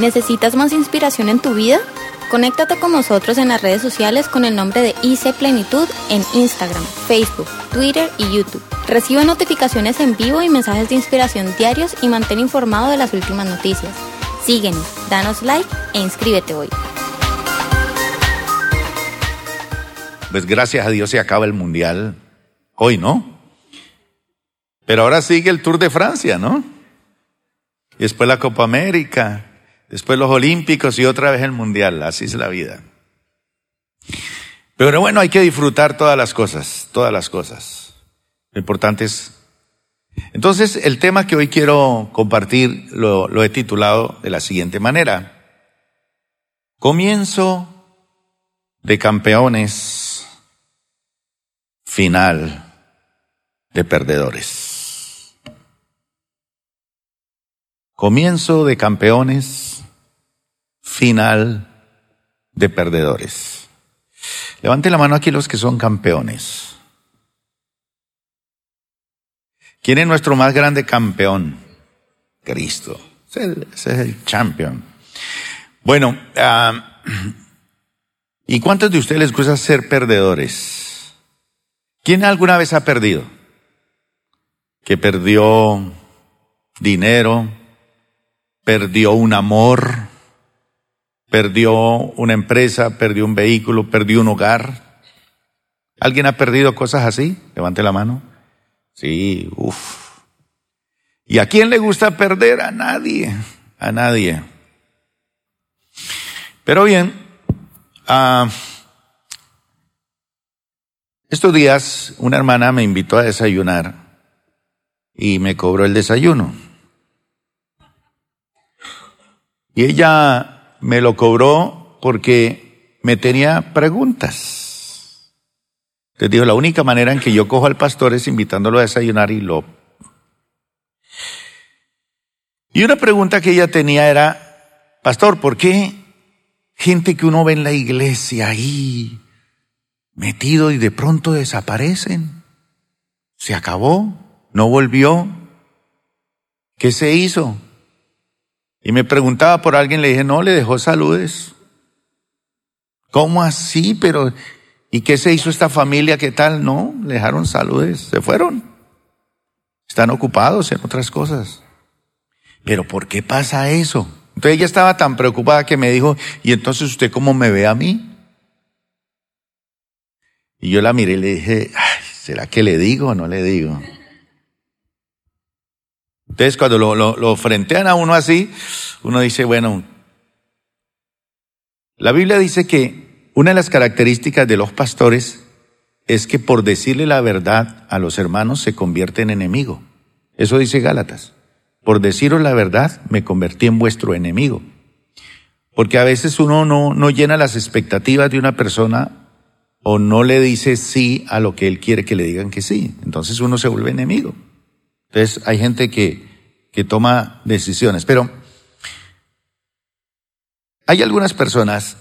¿Necesitas más inspiración en tu vida? Conéctate con nosotros en las redes sociales con el nombre de IC Plenitud en Instagram, Facebook, Twitter y YouTube. Recibe notificaciones en vivo y mensajes de inspiración diarios y mantén informado de las últimas noticias. Síguenos, danos like e inscríbete hoy. Pues gracias a Dios se acaba el mundial hoy, ¿no? Pero ahora sigue el Tour de Francia, ¿no? Y después la Copa América, después los Olímpicos y otra vez el mundial. Así es la vida. Pero bueno, hay que disfrutar todas las cosas, todas las cosas. Lo importante es... Entonces, el tema que hoy quiero compartir lo, lo he titulado de la siguiente manera. Comienzo de campeones, final de perdedores. Comienzo de campeones, final de perdedores. Levante la mano aquí los que son campeones. ¿Quién es nuestro más grande campeón? Cristo. Ese es el, champion. Bueno, ah, ¿y cuántos de ustedes les gusta ser perdedores? ¿Quién alguna vez ha perdido? Que perdió dinero, perdió un amor, perdió una empresa, perdió un vehículo, perdió un hogar. ¿Alguien ha perdido cosas así? Levante la mano. Sí, uff. ¿Y a quién le gusta perder? A nadie, a nadie. Pero bien, uh, estos días una hermana me invitó a desayunar y me cobró el desayuno. Y ella me lo cobró porque me tenía preguntas. Les dijo, la única manera en que yo cojo al pastor es invitándolo a desayunar y lo... Y una pregunta que ella tenía era, pastor, ¿por qué gente que uno ve en la iglesia ahí metido y de pronto desaparecen? Se acabó, no volvió. ¿Qué se hizo? Y me preguntaba por alguien, le dije, no, le dejó saludes. ¿Cómo así? Pero, ¿y qué se hizo esta familia? ¿Qué tal? No, le dejaron saludes, se fueron. Están ocupados en otras cosas. Pero ¿por qué pasa eso? Entonces ella estaba tan preocupada que me dijo, ¿y entonces usted cómo me ve a mí? Y yo la miré y le dije, Ay, ¿será que le digo o no le digo? Entonces cuando lo, lo, frentean a uno así, uno dice, bueno, la Biblia dice que una de las características de los pastores es que por decirle la verdad a los hermanos se convierte en enemigo. Eso dice Gálatas. Por deciros la verdad me convertí en vuestro enemigo. Porque a veces uno no, no llena las expectativas de una persona o no le dice sí a lo que él quiere que le digan que sí. Entonces uno se vuelve enemigo. Entonces hay gente que, que toma decisiones. Pero hay algunas personas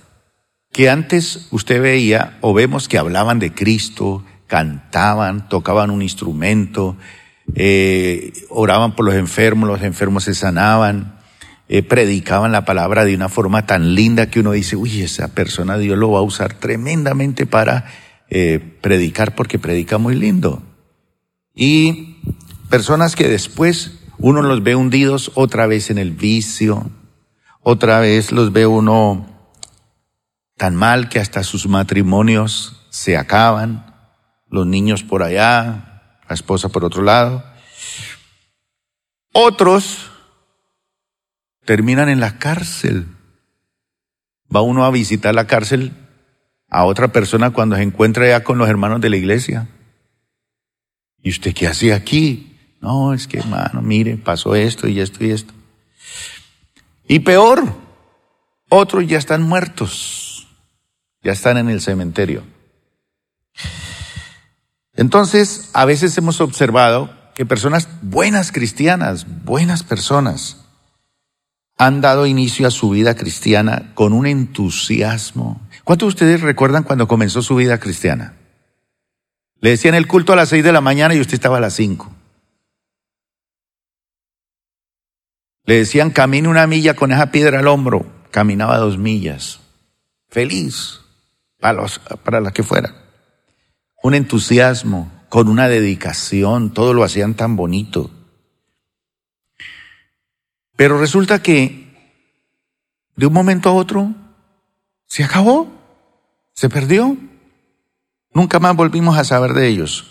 que antes usted veía o vemos que hablaban de Cristo, cantaban, tocaban un instrumento, eh, oraban por los enfermos, los enfermos se sanaban, eh, predicaban la palabra de una forma tan linda que uno dice, uy, esa persona Dios lo va a usar tremendamente para eh, predicar porque predica muy lindo. Y personas que después uno los ve hundidos otra vez en el vicio, otra vez los ve uno tan mal que hasta sus matrimonios se acaban, los niños por allá, la esposa por otro lado. Otros terminan en la cárcel. Va uno a visitar la cárcel a otra persona cuando se encuentra ya con los hermanos de la iglesia. ¿Y usted qué hace aquí? No, es que hermano, mire, pasó esto y esto y esto. Y peor, otros ya están muertos, ya están en el cementerio. Entonces, a veces hemos observado que personas buenas cristianas, buenas personas, han dado inicio a su vida cristiana con un entusiasmo. ¿Cuántos de ustedes recuerdan cuando comenzó su vida cristiana? Le decían el culto a las seis de la mañana y usted estaba a las cinco. Le decían, camine una milla con esa piedra al hombro. Caminaba dos millas. Feliz para, los, para que fuera. Un entusiasmo, con una dedicación, todo lo hacían tan bonito. Pero resulta que de un momento a otro se acabó, se perdió. Nunca más volvimos a saber de ellos.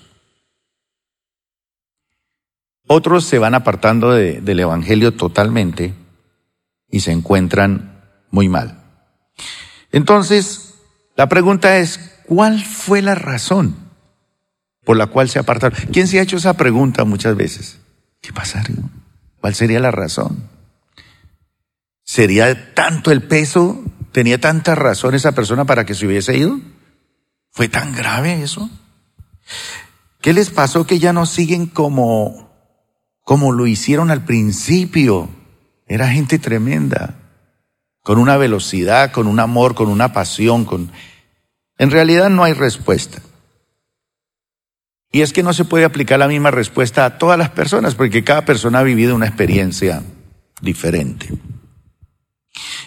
Otros se van apartando del Evangelio totalmente y se encuentran muy mal. Entonces, la pregunta es, ¿cuál fue la razón por la cual se apartaron? ¿Quién se ha hecho esa pregunta muchas veces? ¿Qué pasaría? ¿Cuál sería la razón? ¿Sería tanto el peso? ¿Tenía tanta razón esa persona para que se hubiese ido? ¿Fue tan grave eso? ¿Qué les pasó que ya no siguen como, como lo hicieron al principio? Era gente tremenda, con una velocidad, con un amor, con una pasión, con... En realidad no hay respuesta. Y es que no se puede aplicar la misma respuesta a todas las personas, porque cada persona ha vivido una experiencia diferente.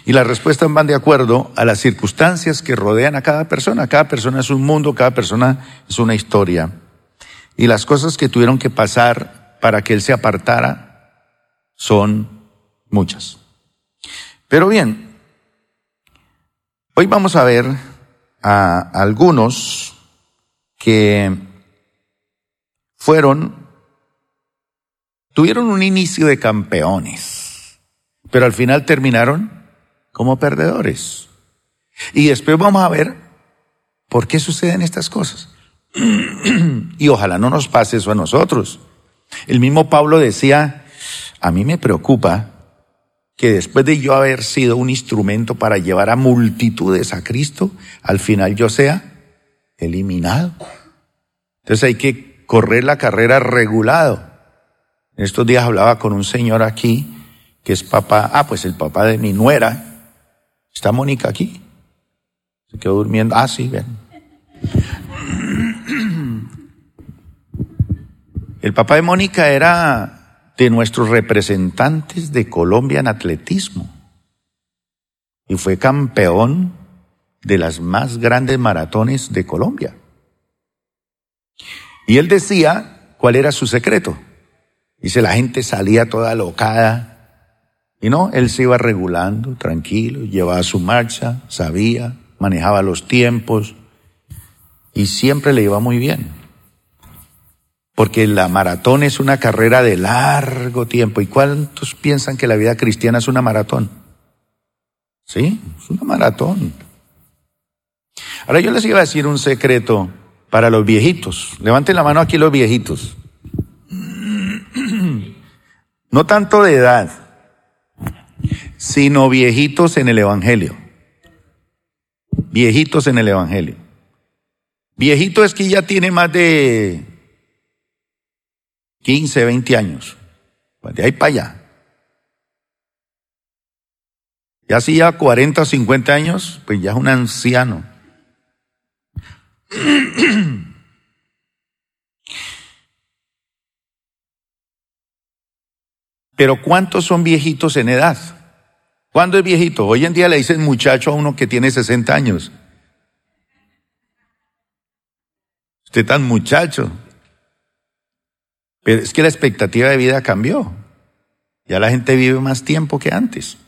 Y las respuestas van de acuerdo a las circunstancias que rodean a cada persona. Cada persona es un mundo, cada persona es una historia. Y las cosas que tuvieron que pasar para que él se apartara son muchas. Pero bien, hoy vamos a ver a algunos que fueron, tuvieron un inicio de campeones, pero al final terminaron como perdedores. Y después vamos a ver por qué suceden estas cosas. y ojalá no nos pase eso a nosotros. El mismo Pablo decía, a mí me preocupa que después de yo haber sido un instrumento para llevar a multitudes a Cristo, al final yo sea eliminado. Entonces hay que correr la carrera regulado. En estos días hablaba con un señor aquí, que es papá, ah, pues el papá de mi nuera, ¿Está Mónica aquí? Se quedó durmiendo. Ah, sí, ven. El papá de Mónica era de nuestros representantes de Colombia en atletismo y fue campeón de las más grandes maratones de Colombia. Y él decía cuál era su secreto. Dice, la gente salía toda locada, y no, él se iba regulando, tranquilo, llevaba su marcha, sabía, manejaba los tiempos y siempre le iba muy bien. Porque la maratón es una carrera de largo tiempo. ¿Y cuántos piensan que la vida cristiana es una maratón? Sí, es una maratón. Ahora yo les iba a decir un secreto para los viejitos. Levanten la mano aquí los viejitos. No tanto de edad, sino viejitos en el Evangelio. Viejitos en el Evangelio. Viejito es que ya tiene más de 15, 20 años. Pues de ahí para allá. Ya si ya 40 o 50 años, pues ya es un anciano. Pero ¿cuántos son viejitos en edad? ¿Cuándo es viejito? Hoy en día le dicen muchacho a uno que tiene 60 años. Usted tan muchacho. Pero es que la expectativa de vida cambió. Ya la gente vive más tiempo que antes.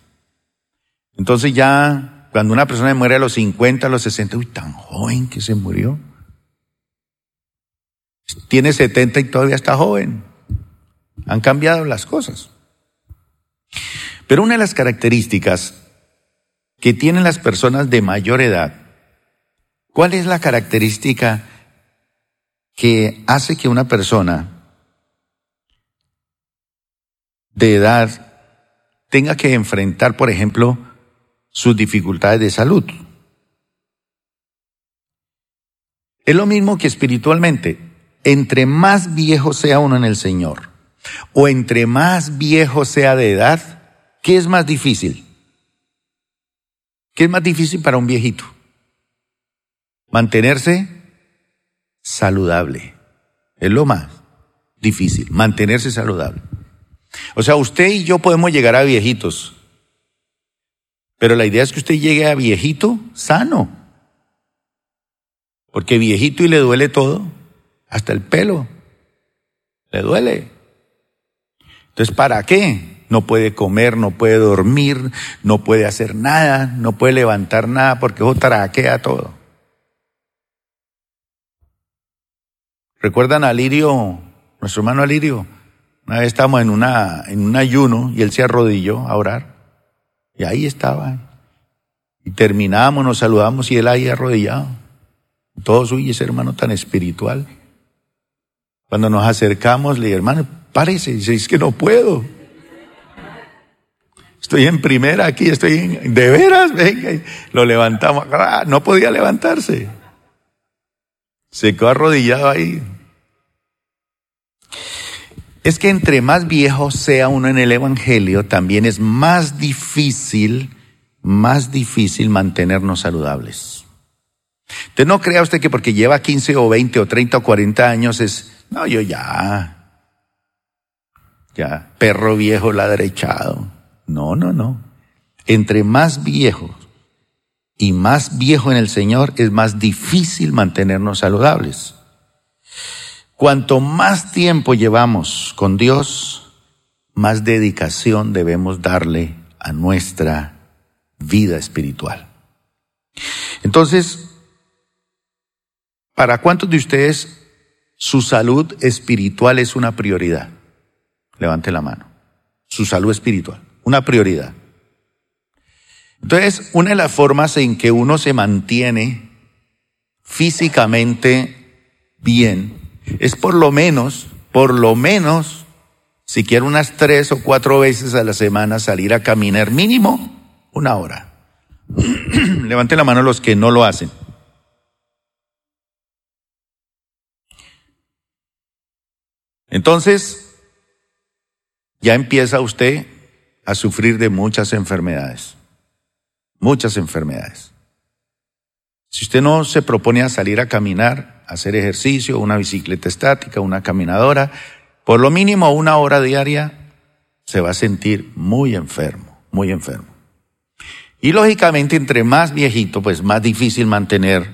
Entonces ya, cuando una persona muere a los 50, a los 60, uy, tan joven que se murió. Tiene 70 y todavía está joven. Han cambiado las cosas. Pero una de las características que tienen las personas de mayor edad, ¿cuál es la característica que hace que una persona de edad tenga que enfrentar, por ejemplo, sus dificultades de salud? Es lo mismo que espiritualmente. Entre más viejo sea uno en el Señor, o entre más viejo sea de edad, ¿Qué es más difícil? ¿Qué es más difícil para un viejito? Mantenerse saludable. Es lo más difícil, mantenerse saludable. O sea, usted y yo podemos llegar a viejitos, pero la idea es que usted llegue a viejito sano, porque viejito y le duele todo, hasta el pelo, le duele. Entonces, ¿para qué? No puede comer, no puede dormir, no puede hacer nada, no puede levantar nada porque eso taraquea todo. ¿Recuerdan a Lirio, nuestro hermano Alirio? Una vez estábamos en, una, en un ayuno y él se arrodilló a orar. Y ahí estaba. Y terminamos, nos saludamos y él ahí arrodillado. Todos, uy, ese hermano tan espiritual. Cuando nos acercamos, le dije, hermano, párese. Y dice, es que no puedo. Estoy en primera aquí, estoy en, de veras, venga. lo levantamos. Ah, no podía levantarse. Se quedó arrodillado ahí. Es que entre más viejo sea uno en el Evangelio, también es más difícil, más difícil mantenernos saludables. Entonces no crea usted que porque lleva 15 o 20 o 30 o 40 años es, no, yo ya, ya, perro viejo ladrechado. No, no, no. Entre más viejo y más viejo en el Señor es más difícil mantenernos saludables. Cuanto más tiempo llevamos con Dios, más dedicación debemos darle a nuestra vida espiritual. Entonces, ¿para cuántos de ustedes su salud espiritual es una prioridad? Levante la mano. Su salud espiritual, una prioridad. Entonces, una de las formas en que uno se mantiene físicamente bien es por lo menos, por lo menos, si quiere unas tres o cuatro veces a la semana salir a caminar mínimo una hora. Levante la mano los que no lo hacen. Entonces, ya empieza usted a sufrir de muchas enfermedades. Muchas enfermedades. Si usted no se propone a salir a caminar, hacer ejercicio, una bicicleta estática, una caminadora, por lo mínimo una hora diaria, se va a sentir muy enfermo, muy enfermo. Y lógicamente, entre más viejito, pues más difícil mantener,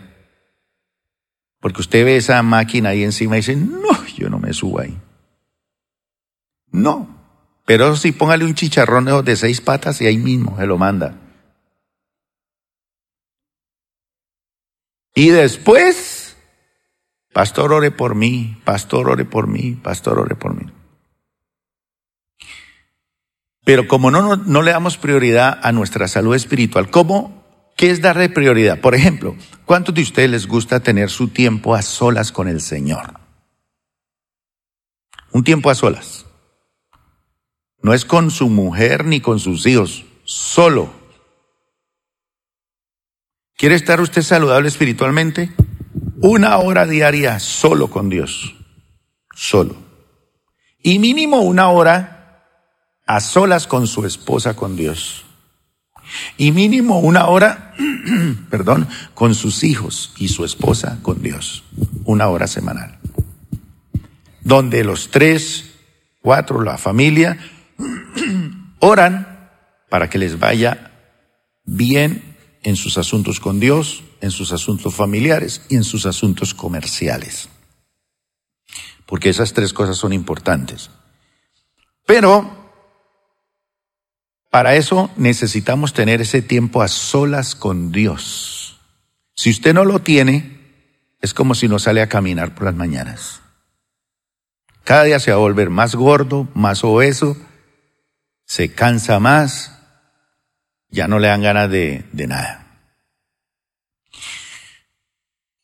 porque usted ve esa máquina ahí encima y dice, no, yo no me subo ahí. No, pero si póngale un chicharrón de seis patas y ahí mismo se lo manda. Y después Pastor, ore por mí, pastor, ore por mí, pastor, ore por mí. Pero como no, no, le damos prioridad a nuestra salud espiritual, ¿cómo? ¿Qué es darle prioridad? Por ejemplo, ¿cuántos de ustedes les gusta tener su tiempo a solas con el Señor? Un tiempo a solas. No es con su mujer ni con sus hijos, solo. ¿Quiere estar usted saludable espiritualmente? Una hora diaria solo con Dios. Solo. Y mínimo una hora a solas con su esposa con Dios. Y mínimo una hora, perdón, con sus hijos y su esposa con Dios. Una hora semanal. Donde los tres, cuatro, la familia, oran para que les vaya bien en sus asuntos con Dios, en sus asuntos familiares y en sus asuntos comerciales. Porque esas tres cosas son importantes. Pero para eso necesitamos tener ese tiempo a solas con Dios. Si usted no lo tiene, es como si no sale a caminar por las mañanas. Cada día se va a volver más gordo, más obeso, se cansa más, ya no le dan ganas de, de nada.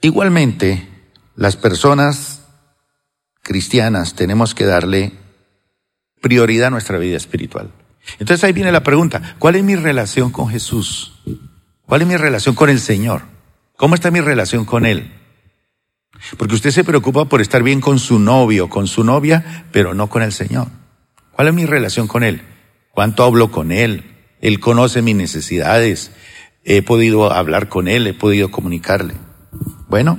Igualmente, las personas cristianas tenemos que darle prioridad a nuestra vida espiritual. Entonces ahí viene la pregunta, ¿cuál es mi relación con Jesús? ¿Cuál es mi relación con el Señor? ¿Cómo está mi relación con Él? Porque usted se preocupa por estar bien con su novio, con su novia, pero no con el Señor. ¿Cuál es mi relación con Él? ¿Cuánto hablo con Él? Él conoce mis necesidades. He podido hablar con Él, he podido comunicarle. Bueno,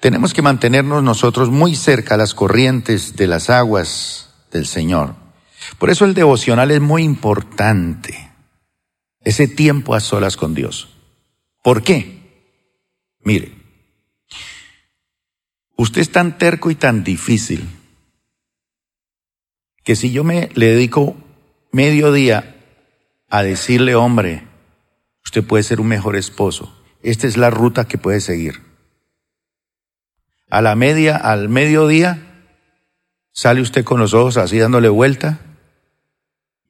tenemos que mantenernos nosotros muy cerca a las corrientes de las aguas del Señor. Por eso el devocional es muy importante. Ese tiempo a solas con Dios. ¿Por qué? Mire, usted es tan terco y tan difícil que si yo me le dedico medio día a decirle, hombre, usted puede ser un mejor esposo, esta es la ruta que puede seguir. A la media, al mediodía, sale usted con los ojos así dándole vuelta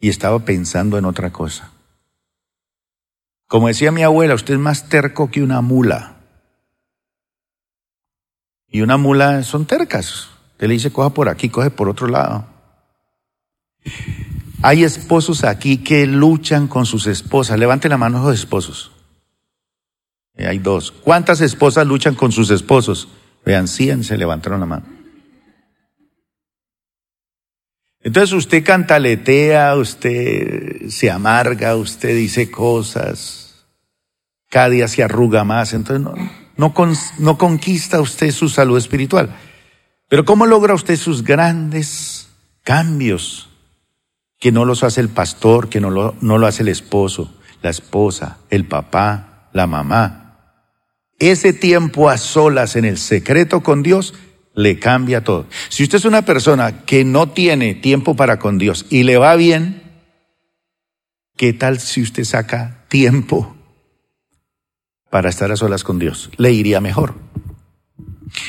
y estaba pensando en otra cosa. Como decía mi abuela, usted es más terco que una mula. Y una mula son tercas. Usted le dice, coja por aquí, coge por otro lado. Hay esposos aquí que luchan con sus esposas. Levante la mano los esposos. Eh, hay dos. ¿Cuántas esposas luchan con sus esposos? Vean, 100 se levantaron la mano. Entonces usted cantaletea, usted se amarga, usted dice cosas, cada día se arruga más, entonces no, no, no conquista usted su salud espiritual. Pero ¿cómo logra usted sus grandes cambios? Que no los hace el pastor, que no lo, no lo hace el esposo, la esposa, el papá, la mamá. Ese tiempo a solas en el secreto con Dios le cambia todo. Si usted es una persona que no tiene tiempo para con Dios y le va bien, ¿qué tal si usted saca tiempo para estar a solas con Dios? Le iría mejor.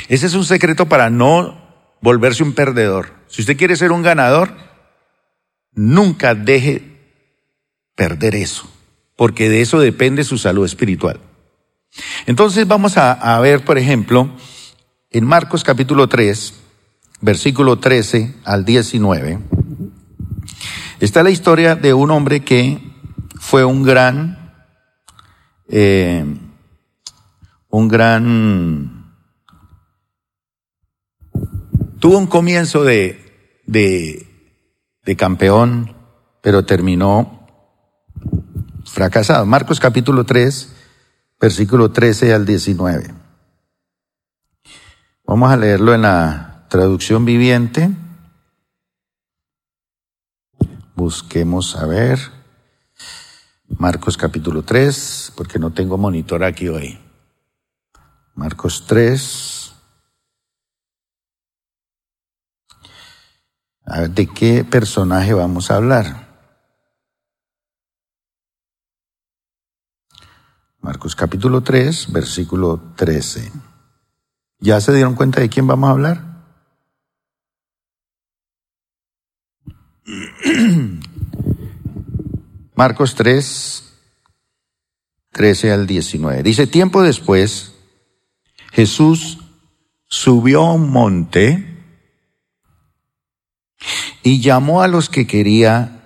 Ese es un secreto para no volverse un perdedor. Si usted quiere ser un ganador, nunca deje perder eso, porque de eso depende su salud espiritual. Entonces vamos a, ver, por ejemplo, en Marcos capítulo 3, versículo 13 al 19, está la historia de un hombre que fue un gran, eh, un gran, tuvo un comienzo de, de, de campeón, pero terminó fracasado. Marcos capítulo 3, versículo 13 al 19. Vamos a leerlo en la traducción viviente. Busquemos a ver. Marcos capítulo 3, porque no tengo monitor aquí hoy. Marcos 3. A ver, ¿de qué personaje vamos a hablar? Marcos capítulo 3, versículo 13. ¿Ya se dieron cuenta de quién vamos a hablar? Marcos 3, 13 al 19. Dice, tiempo después, Jesús subió a un monte y llamó a los que quería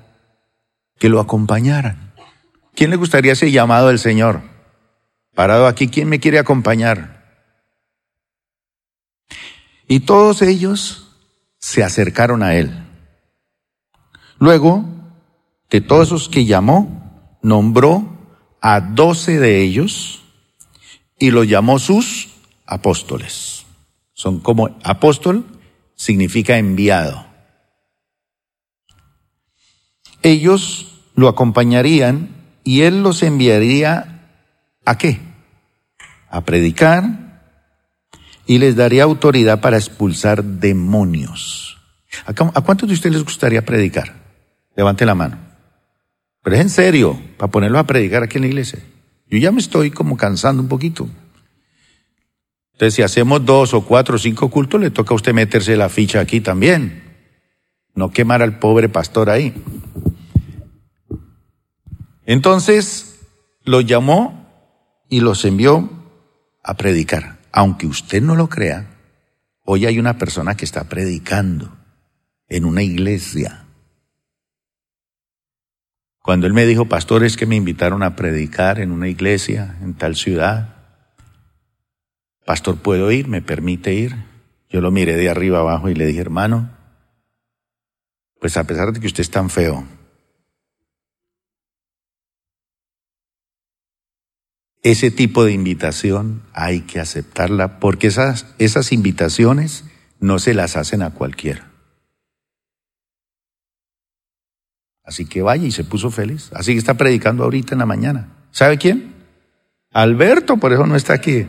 que lo acompañaran. ¿Quién le gustaría ese llamado del Señor? Parado aquí, ¿quién me quiere acompañar? Y todos ellos se acercaron a él. Luego, de todos esos que llamó, nombró a doce de ellos y los llamó sus apóstoles. Son como apóstol significa enviado. Ellos lo acompañarían y él los enviaría a qué? A predicar, y les daría autoridad para expulsar demonios. ¿A cuántos de ustedes les gustaría predicar? Levante la mano. Pero es en serio, para ponerlos a predicar aquí en la iglesia. Yo ya me estoy como cansando un poquito. Entonces, si hacemos dos o cuatro o cinco cultos, le toca a usted meterse la ficha aquí también. No quemar al pobre pastor ahí. Entonces, los llamó y los envió a predicar aunque usted no lo crea, hoy hay una persona que está predicando en una iglesia. Cuando él me dijo, pastor, es que me invitaron a predicar en una iglesia en tal ciudad. Pastor, ¿puedo ir? ¿Me permite ir? Yo lo miré de arriba abajo y le dije, hermano, pues a pesar de que usted es tan feo, ese tipo de invitación hay que aceptarla porque esas, esas invitaciones no se las hacen a cualquiera. Así que vaya y se puso feliz. Así que está predicando ahorita en la mañana. ¿Sabe quién? Alberto, por eso no está aquí.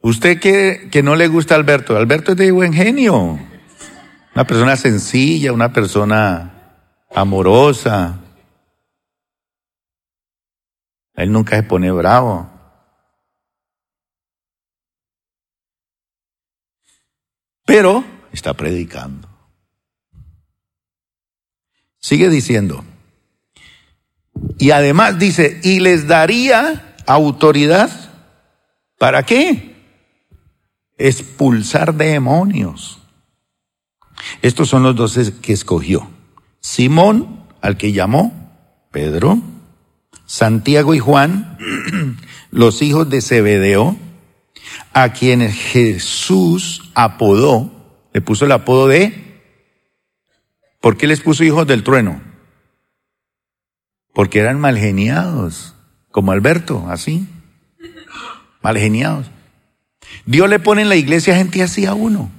¿Usted que, que no le gusta Alberto? Alberto es de buen genio. Una persona sencilla, una persona amorosa. Él nunca se pone bravo. Pero está predicando. Sigue diciendo. Y además dice, y les daría autoridad. ¿Para qué? Expulsar demonios. Estos son los doce que escogió. Simón, al que llamó Pedro, Santiago y Juan, los hijos de Zebedeo, a quienes Jesús apodó, le puso el apodo de, ¿por qué les puso hijos del trueno? Porque eran malgeniados, como Alberto, así, malgeniados. Dios le pone en la iglesia gente así a uno,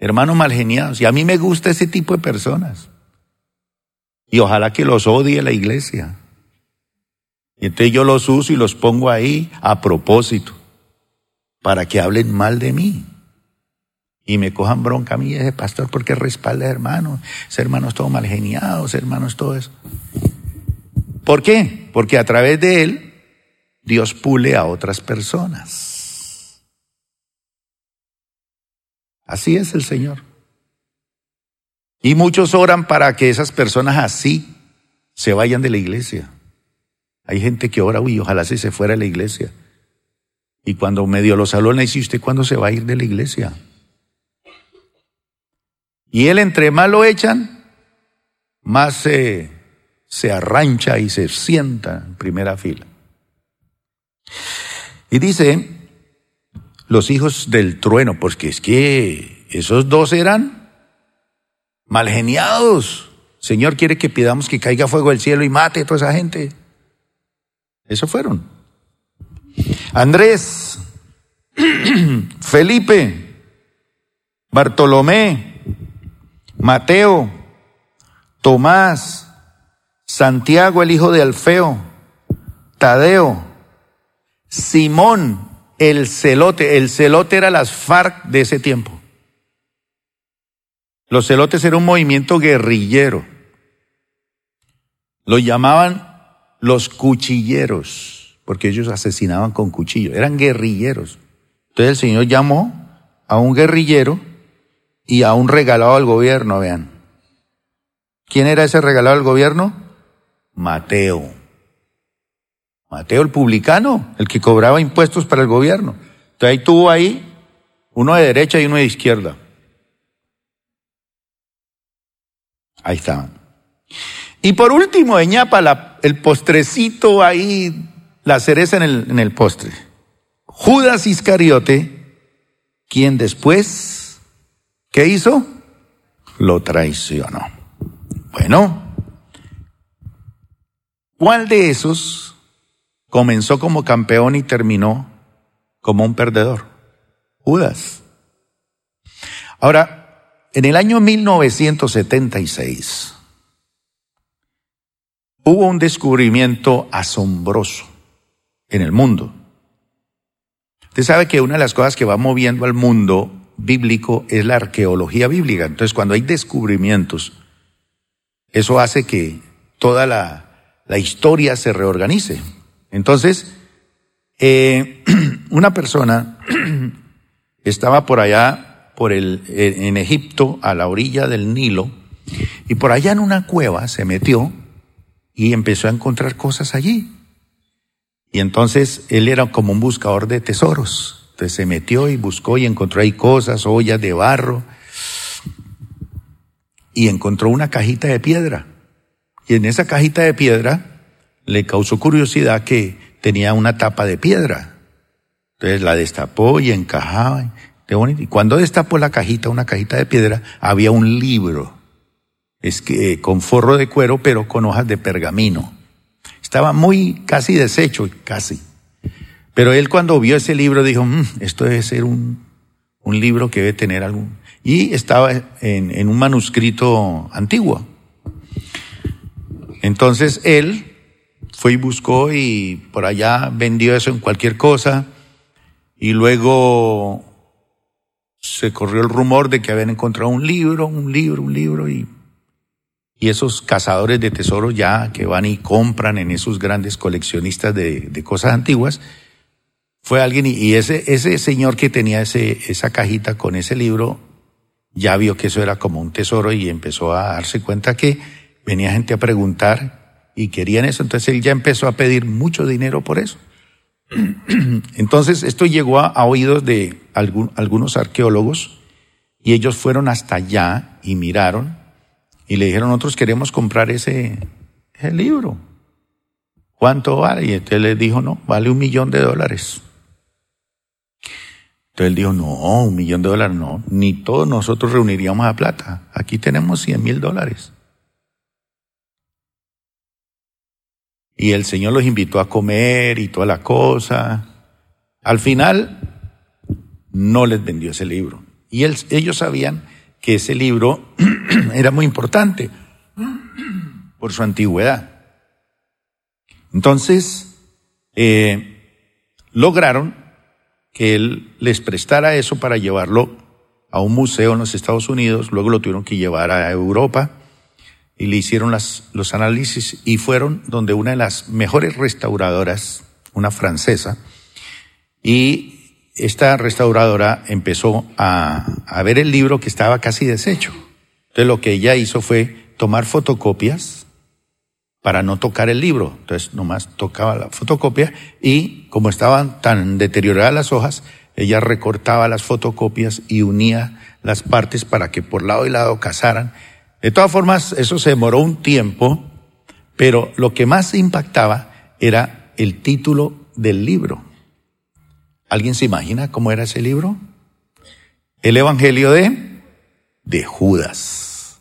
hermanos malgeniados, y a mí me gusta ese tipo de personas. Y ojalá que los odie la iglesia. Y entonces yo los uso y los pongo ahí a propósito para que hablen mal de mí. Y me cojan bronca a mí, ese pastor, porque respalda hermanos, ese hermano es todo mal geniado, ese hermano es todo eso. ¿Por qué? Porque a través de él, Dios pule a otras personas. Así es el Señor. Y muchos oran para que esas personas así se vayan de la iglesia. Hay gente que ora, uy, ojalá se se fuera de la iglesia. Y cuando medio los salones dice, ¿usted cuándo se va a ir de la iglesia? Y él entre más lo echan, más se, se arrancha y se sienta en primera fila. Y dice, los hijos del trueno, porque es que esos dos eran malgeniados. Señor quiere que pidamos que caiga fuego del cielo y mate a toda esa gente. Eso fueron. Andrés, Felipe, Bartolomé, Mateo, Tomás, Santiago el hijo de Alfeo, Tadeo, Simón el celote. El celote era las FARC de ese tiempo. Los celotes era un movimiento guerrillero. Lo llamaban los cuchilleros porque ellos asesinaban con cuchillo, eran guerrilleros. Entonces el Señor llamó a un guerrillero y a un regalado al gobierno, vean. ¿Quién era ese regalado al gobierno? Mateo. Mateo el publicano, el que cobraba impuestos para el gobierno. Entonces ahí tuvo ahí uno de derecha y uno de izquierda. Ahí estaban. Y por último, ñapa, el postrecito ahí la cereza en el, en el postre. Judas Iscariote, quien después, ¿qué hizo? Lo traicionó. Bueno, ¿cuál de esos comenzó como campeón y terminó como un perdedor? Judas. Ahora, en el año 1976 hubo un descubrimiento asombroso en el mundo. Usted sabe que una de las cosas que va moviendo al mundo bíblico es la arqueología bíblica. Entonces, cuando hay descubrimientos, eso hace que toda la, historia se reorganice. Entonces, eh, una persona estaba por allá, por el, en Egipto, a la orilla del Nilo, y por allá en una cueva se metió y empezó a encontrar cosas allí. Y entonces él era como un buscador de tesoros. Entonces se metió y buscó y encontró ahí cosas, ollas de barro. Y encontró una cajita de piedra. Y en esa cajita de piedra le causó curiosidad que tenía una tapa de piedra. Entonces la destapó y encajaba. Y cuando destapó la cajita, una cajita de piedra, había un libro. Es que con forro de cuero, pero con hojas de pergamino. Estaba muy casi deshecho, casi. Pero él cuando vio ese libro dijo, mm, esto debe ser un, un, libro que debe tener algún... Y estaba en, en un manuscrito antiguo. Entonces él fue y buscó y por allá vendió eso en cualquier cosa y luego se corrió el rumor de que habían encontrado un libro, un libro, un libro y, y esos cazadores de tesoros ya que van y compran en esos grandes coleccionistas de, de cosas antiguas, fue alguien y, ese, ese señor que tenía ese, esa cajita con ese libro ya vio que eso era como un tesoro y empezó a darse cuenta que venía gente a preguntar y querían eso, entonces él ya empezó a pedir mucho dinero por eso. Entonces esto llegó a, oídos de algunos arqueólogos y ellos fueron hasta allá y miraron y le dijeron, nosotros queremos comprar ese, libro. ¿Cuánto vale? Y entonces le dijo, no, vale un millón de dólares. Entonces él dijo, no, un millón de dólares no, ni todos nosotros reuniríamos a plata. Aquí tenemos cien mil dólares. Y el Señor los invitó a comer y toda la cosa. Al final, no les vendió ese libro. Y ellos sabían que ese libro era muy importante por su antigüedad. Entonces, eh, lograron que él les prestara eso para llevarlo a un museo en los Estados Unidos, luego lo tuvieron que llevar a Europa y le hicieron las, los análisis y fueron donde una de las mejores restauradoras, una francesa, y esta restauradora empezó a, ver el libro que estaba casi deshecho. Entonces lo que ella hizo fue tomar fotocopias para no tocar el libro. Entonces nomás tocaba la fotocopia y como estaban tan deterioradas las hojas, ella recortaba las fotocopias y unía las partes para que por lado y lado casaran de todas formas, eso se demoró un tiempo, pero lo que más impactaba era el título del libro. ¿Alguien se imagina cómo era ese libro? El Evangelio de, de Judas.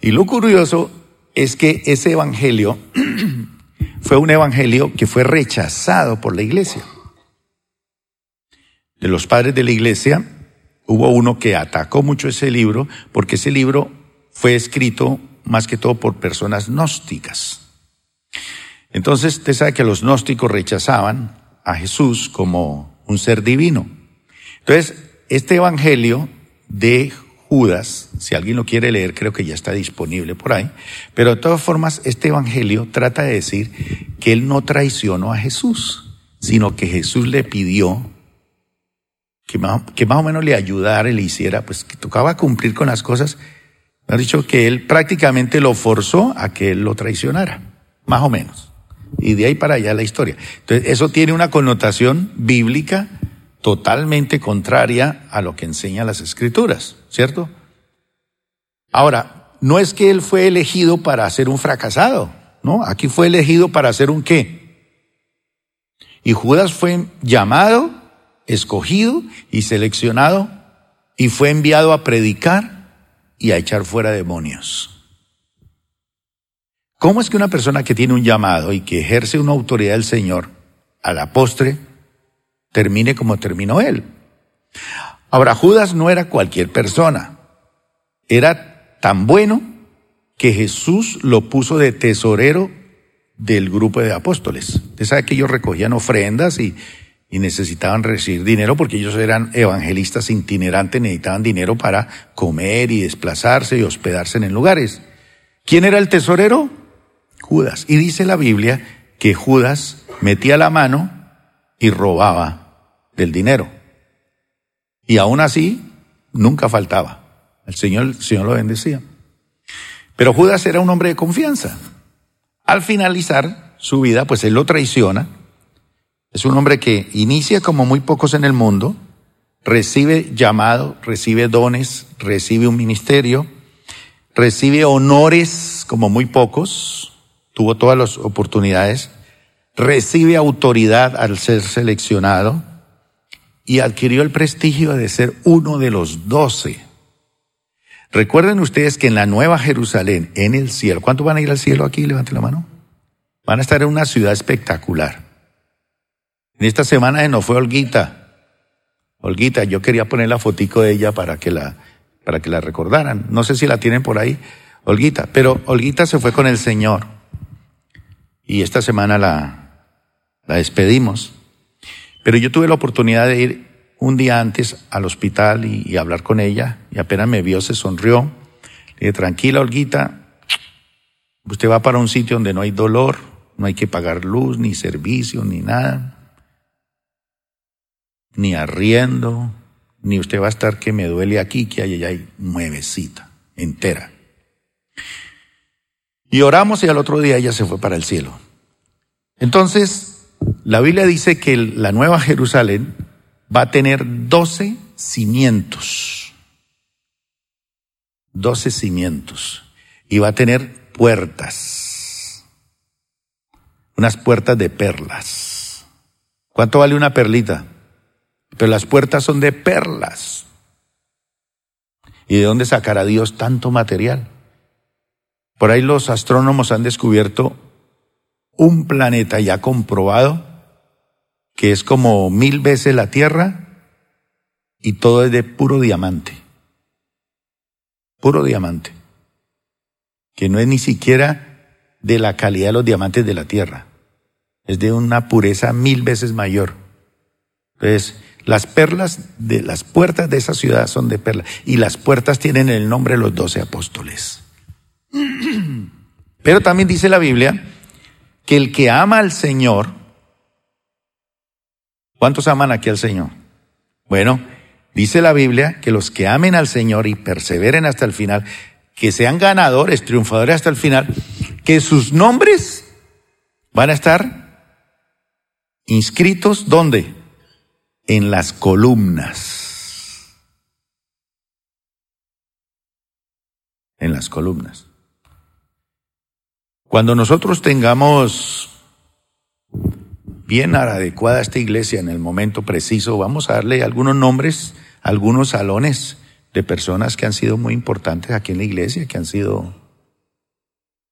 Y lo curioso es que ese Evangelio fue un Evangelio que fue rechazado por la iglesia. De los padres de la iglesia, hubo uno que atacó mucho ese libro porque ese libro fue escrito más que todo por personas gnósticas. Entonces, usted sabe que los gnósticos rechazaban a Jesús como un ser divino. Entonces, este evangelio de Judas, si alguien lo quiere leer, creo que ya está disponible por ahí, pero de todas formas, este evangelio trata de decir que él no traicionó a Jesús, sino que Jesús le pidió que más, que más o menos le ayudara le hiciera, pues que tocaba cumplir con las cosas ha dicho que él prácticamente lo forzó a que él lo traicionara, más o menos. Y de ahí para allá la historia. Entonces, eso tiene una connotación bíblica totalmente contraria a lo que enseñan las escrituras, ¿cierto? Ahora, no es que él fue elegido para ser un fracasado, ¿no? Aquí fue elegido para ser un qué. Y Judas fue llamado, escogido y seleccionado y fue enviado a predicar y a echar fuera demonios. ¿Cómo es que una persona que tiene un llamado y que ejerce una autoridad del Señor a la postre termine como terminó él? Ahora, Judas no era cualquier persona. Era tan bueno que Jesús lo puso de tesorero del grupo de apóstoles. Usted sabe que ellos recogían ofrendas y y necesitaban recibir dinero porque ellos eran evangelistas itinerantes, necesitaban dinero para comer y desplazarse y hospedarse en lugares. ¿Quién era el tesorero? Judas. Y dice la Biblia que Judas metía la mano y robaba del dinero. Y aún así, nunca faltaba. El Señor, el Señor lo bendecía. Pero Judas era un hombre de confianza. Al finalizar su vida, pues él lo traiciona es un hombre que inicia como muy pocos en el mundo, recibe llamado, recibe dones, recibe un ministerio, recibe honores como muy pocos, tuvo todas las oportunidades, recibe autoridad al ser seleccionado y adquirió el prestigio de ser uno de los doce. Recuerden ustedes que en la Nueva Jerusalén, en el cielo, ¿cuántos van a ir al cielo aquí? Levanten la mano. Van a estar en una ciudad espectacular. En esta semana no fue Olguita. Olguita, yo quería poner la fotico de ella para que la, para que la recordaran. No sé si la tienen por ahí, Olguita, pero Olguita se fue con el Señor. Y esta semana la, la despedimos. Pero yo tuve la oportunidad de ir un día antes al hospital y, hablar con ella y apenas me vio se sonrió. Le dije, tranquila, Olguita, usted va para un sitio donde no hay dolor, no hay que pagar luz, ni servicio, ni nada, ni arriendo, ni usted va a estar que me duele aquí, que allá hay nuevecita, entera. Y oramos y al otro día ella se fue para el cielo. Entonces, la Biblia dice que la nueva Jerusalén va a tener doce cimientos. Doce cimientos. Y va a tener puertas. Unas puertas de perlas. ¿Cuánto vale una perlita? Pero las puertas son de perlas. ¿Y de dónde sacará Dios tanto material? Por ahí los astrónomos han descubierto un planeta ya comprobado que es como mil veces la Tierra y todo es de puro diamante. Puro diamante. Que no es ni siquiera de la calidad de los diamantes de la Tierra. Es de una pureza mil veces mayor. Entonces, las perlas de las puertas de esa ciudad son de perlas y las puertas tienen el nombre de los doce apóstoles. Pero también dice la Biblia que el que ama al Señor ¿Cuántos aman aquí al Señor? Bueno, dice la Biblia que los que amen al Señor y perseveren hasta el final, que sean ganadores, triunfadores hasta el final, que sus nombres van a estar inscritos ¿dónde? En las columnas. En las columnas. Cuando nosotros tengamos bien adecuada esta iglesia en el momento preciso, vamos a darle algunos nombres, algunos salones de personas que han sido muy importantes aquí en la iglesia, que han sido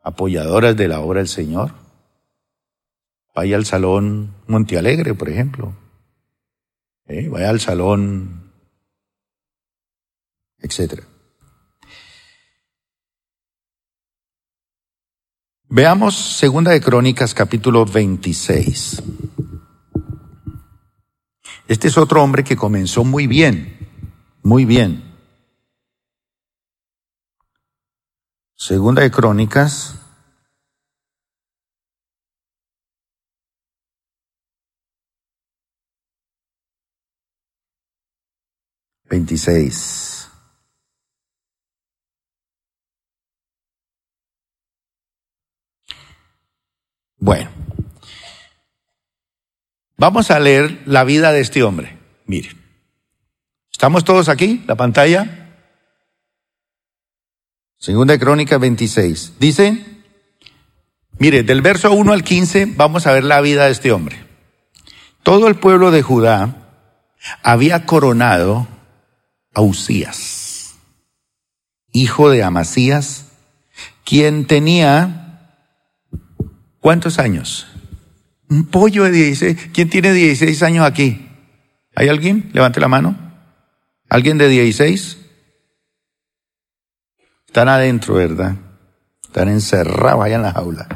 apoyadoras de la obra del Señor. Vaya al salón Montealegre, por ejemplo. ¿Eh? Vaya al salón, etcétera. Veamos Segunda de Crónicas capítulo 26. Este es otro hombre que comenzó muy bien, muy bien. Segunda de Crónicas. Veintiséis. Bueno, vamos a leer la vida de este hombre. Mire, ¿estamos todos aquí? ¿La pantalla? Segunda Crónica 26. Dice, mire, del verso 1 al 15 vamos a ver la vida de este hombre. Todo el pueblo de Judá había coronado a Usías, hijo de Amasías, quien tenía ¿Cuántos años? Un pollo de 16. ¿Quién tiene 16 años aquí? ¿Hay alguien? Levante la mano. ¿Alguien de 16? Están adentro, ¿verdad? Están encerrados allá en la jaula.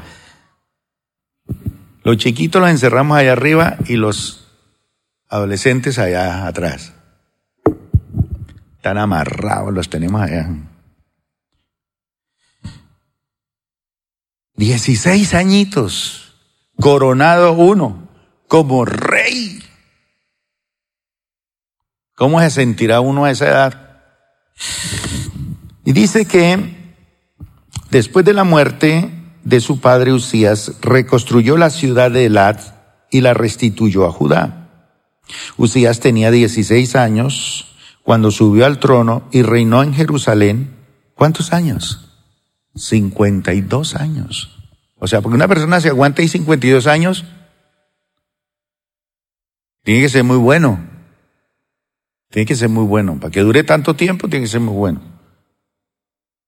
Los chiquitos los encerramos allá arriba y los adolescentes allá atrás. Están amarrados, los tenemos allá. 16 añitos, coronado uno como rey. ¿Cómo se sentirá uno a esa edad? Y dice que después de la muerte de su padre Usías, reconstruyó la ciudad de Elad y la restituyó a Judá. Usías tenía 16 años cuando subió al trono y reinó en Jerusalén. ¿Cuántos años? 52 años. O sea, porque una persona se aguanta y 52 años, tiene que ser muy bueno. Tiene que ser muy bueno. Para que dure tanto tiempo, tiene que ser muy bueno.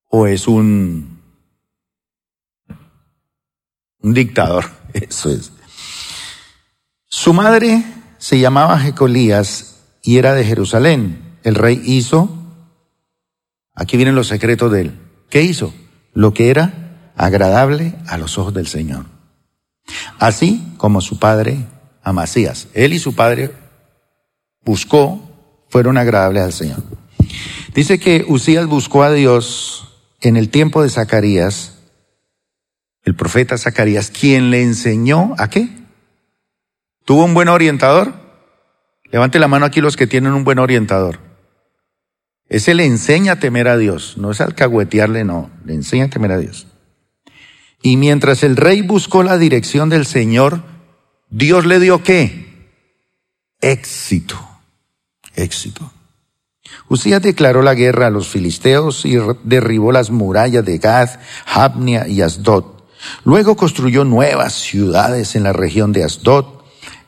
O es un, un dictador. Eso es. Su madre se llamaba Jecolías y era de Jerusalén. El rey hizo, aquí vienen los secretos de él. ¿Qué hizo? Lo que era agradable a los ojos del Señor. así como su padre Amasías. Él y su padre buscó, fueron agradables al Señor. Dice que Usías buscó a Dios en el tiempo de Zacarías, el profeta Zacarías, quien le enseñó a qué? ¿Tuvo un buen orientador? Levante la mano aquí los que tienen un buen orientador. Ese le enseña a temer a Dios, no es alcahuetearle, no, le enseña a temer a Dios. Y mientras el rey buscó la dirección del Señor, Dios le dio qué? Éxito, éxito. Usías declaró la guerra a los filisteos y derribó las murallas de Gad, Jabnia y Asdod. Luego construyó nuevas ciudades en la región de Asdod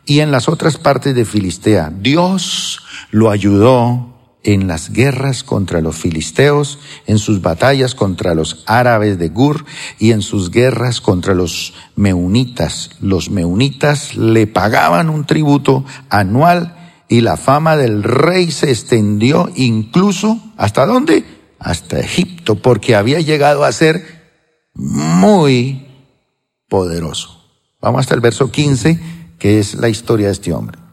y en las otras partes de Filistea. Dios lo ayudó en las guerras contra los filisteos, en sus batallas contra los árabes de Gur y en sus guerras contra los meunitas. Los meunitas le pagaban un tributo anual y la fama del rey se extendió incluso hasta dónde? Hasta Egipto, porque había llegado a ser muy poderoso. Vamos hasta el verso 15, que es la historia de este hombre.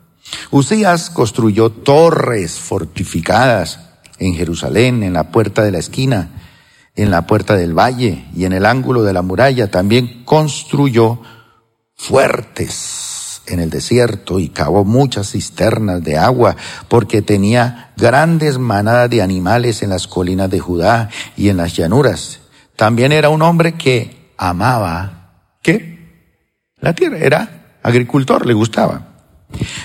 Usías construyó torres fortificadas en Jerusalén, en la puerta de la esquina, en la puerta del valle y en el ángulo de la muralla. También construyó fuertes en el desierto y cavó muchas cisternas de agua porque tenía grandes manadas de animales en las colinas de Judá y en las llanuras. También era un hombre que amaba, ¿qué? La tierra, era agricultor, le gustaba.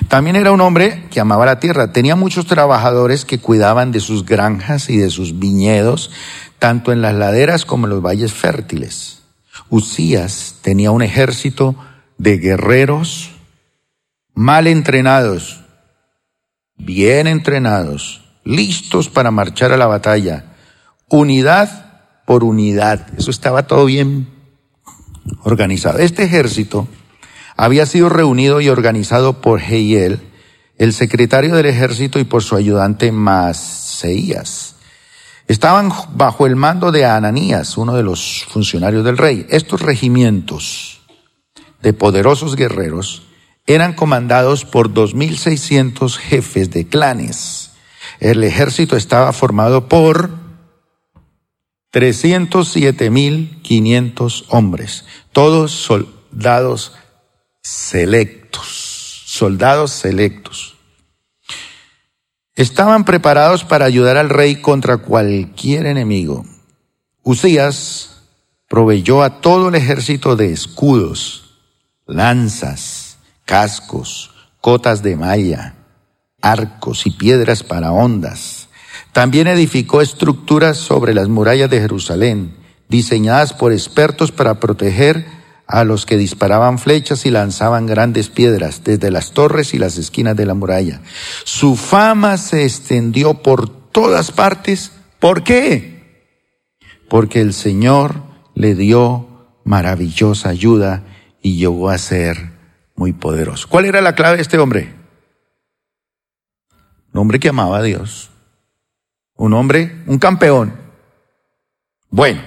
También era un hombre que amaba la tierra. Tenía muchos trabajadores que cuidaban de sus granjas y de sus viñedos, tanto en las laderas como en los valles fértiles. Usías tenía un ejército de guerreros mal entrenados, bien entrenados, listos para marchar a la batalla, unidad por unidad. Eso estaba todo bien organizado. Este ejército había sido reunido y organizado por Heiel, el secretario del ejército, y por su ayudante Maseías. Estaban bajo el mando de Ananías, uno de los funcionarios del rey. Estos regimientos de poderosos guerreros eran comandados por 2.600 jefes de clanes. El ejército estaba formado por 307.500 hombres, todos soldados selectos, soldados selectos. Estaban preparados para ayudar al rey contra cualquier enemigo. Usías proveyó a todo el ejército de escudos, lanzas, cascos, cotas de malla, arcos y piedras para ondas. También edificó estructuras sobre las murallas de Jerusalén, diseñadas por expertos para proteger a los que disparaban flechas y lanzaban grandes piedras desde las torres y las esquinas de la muralla. Su fama se extendió por todas partes. ¿Por qué? Porque el Señor le dio maravillosa ayuda y llegó a ser muy poderoso. ¿Cuál era la clave de este hombre? Un hombre que amaba a Dios. Un hombre, un campeón. Bueno.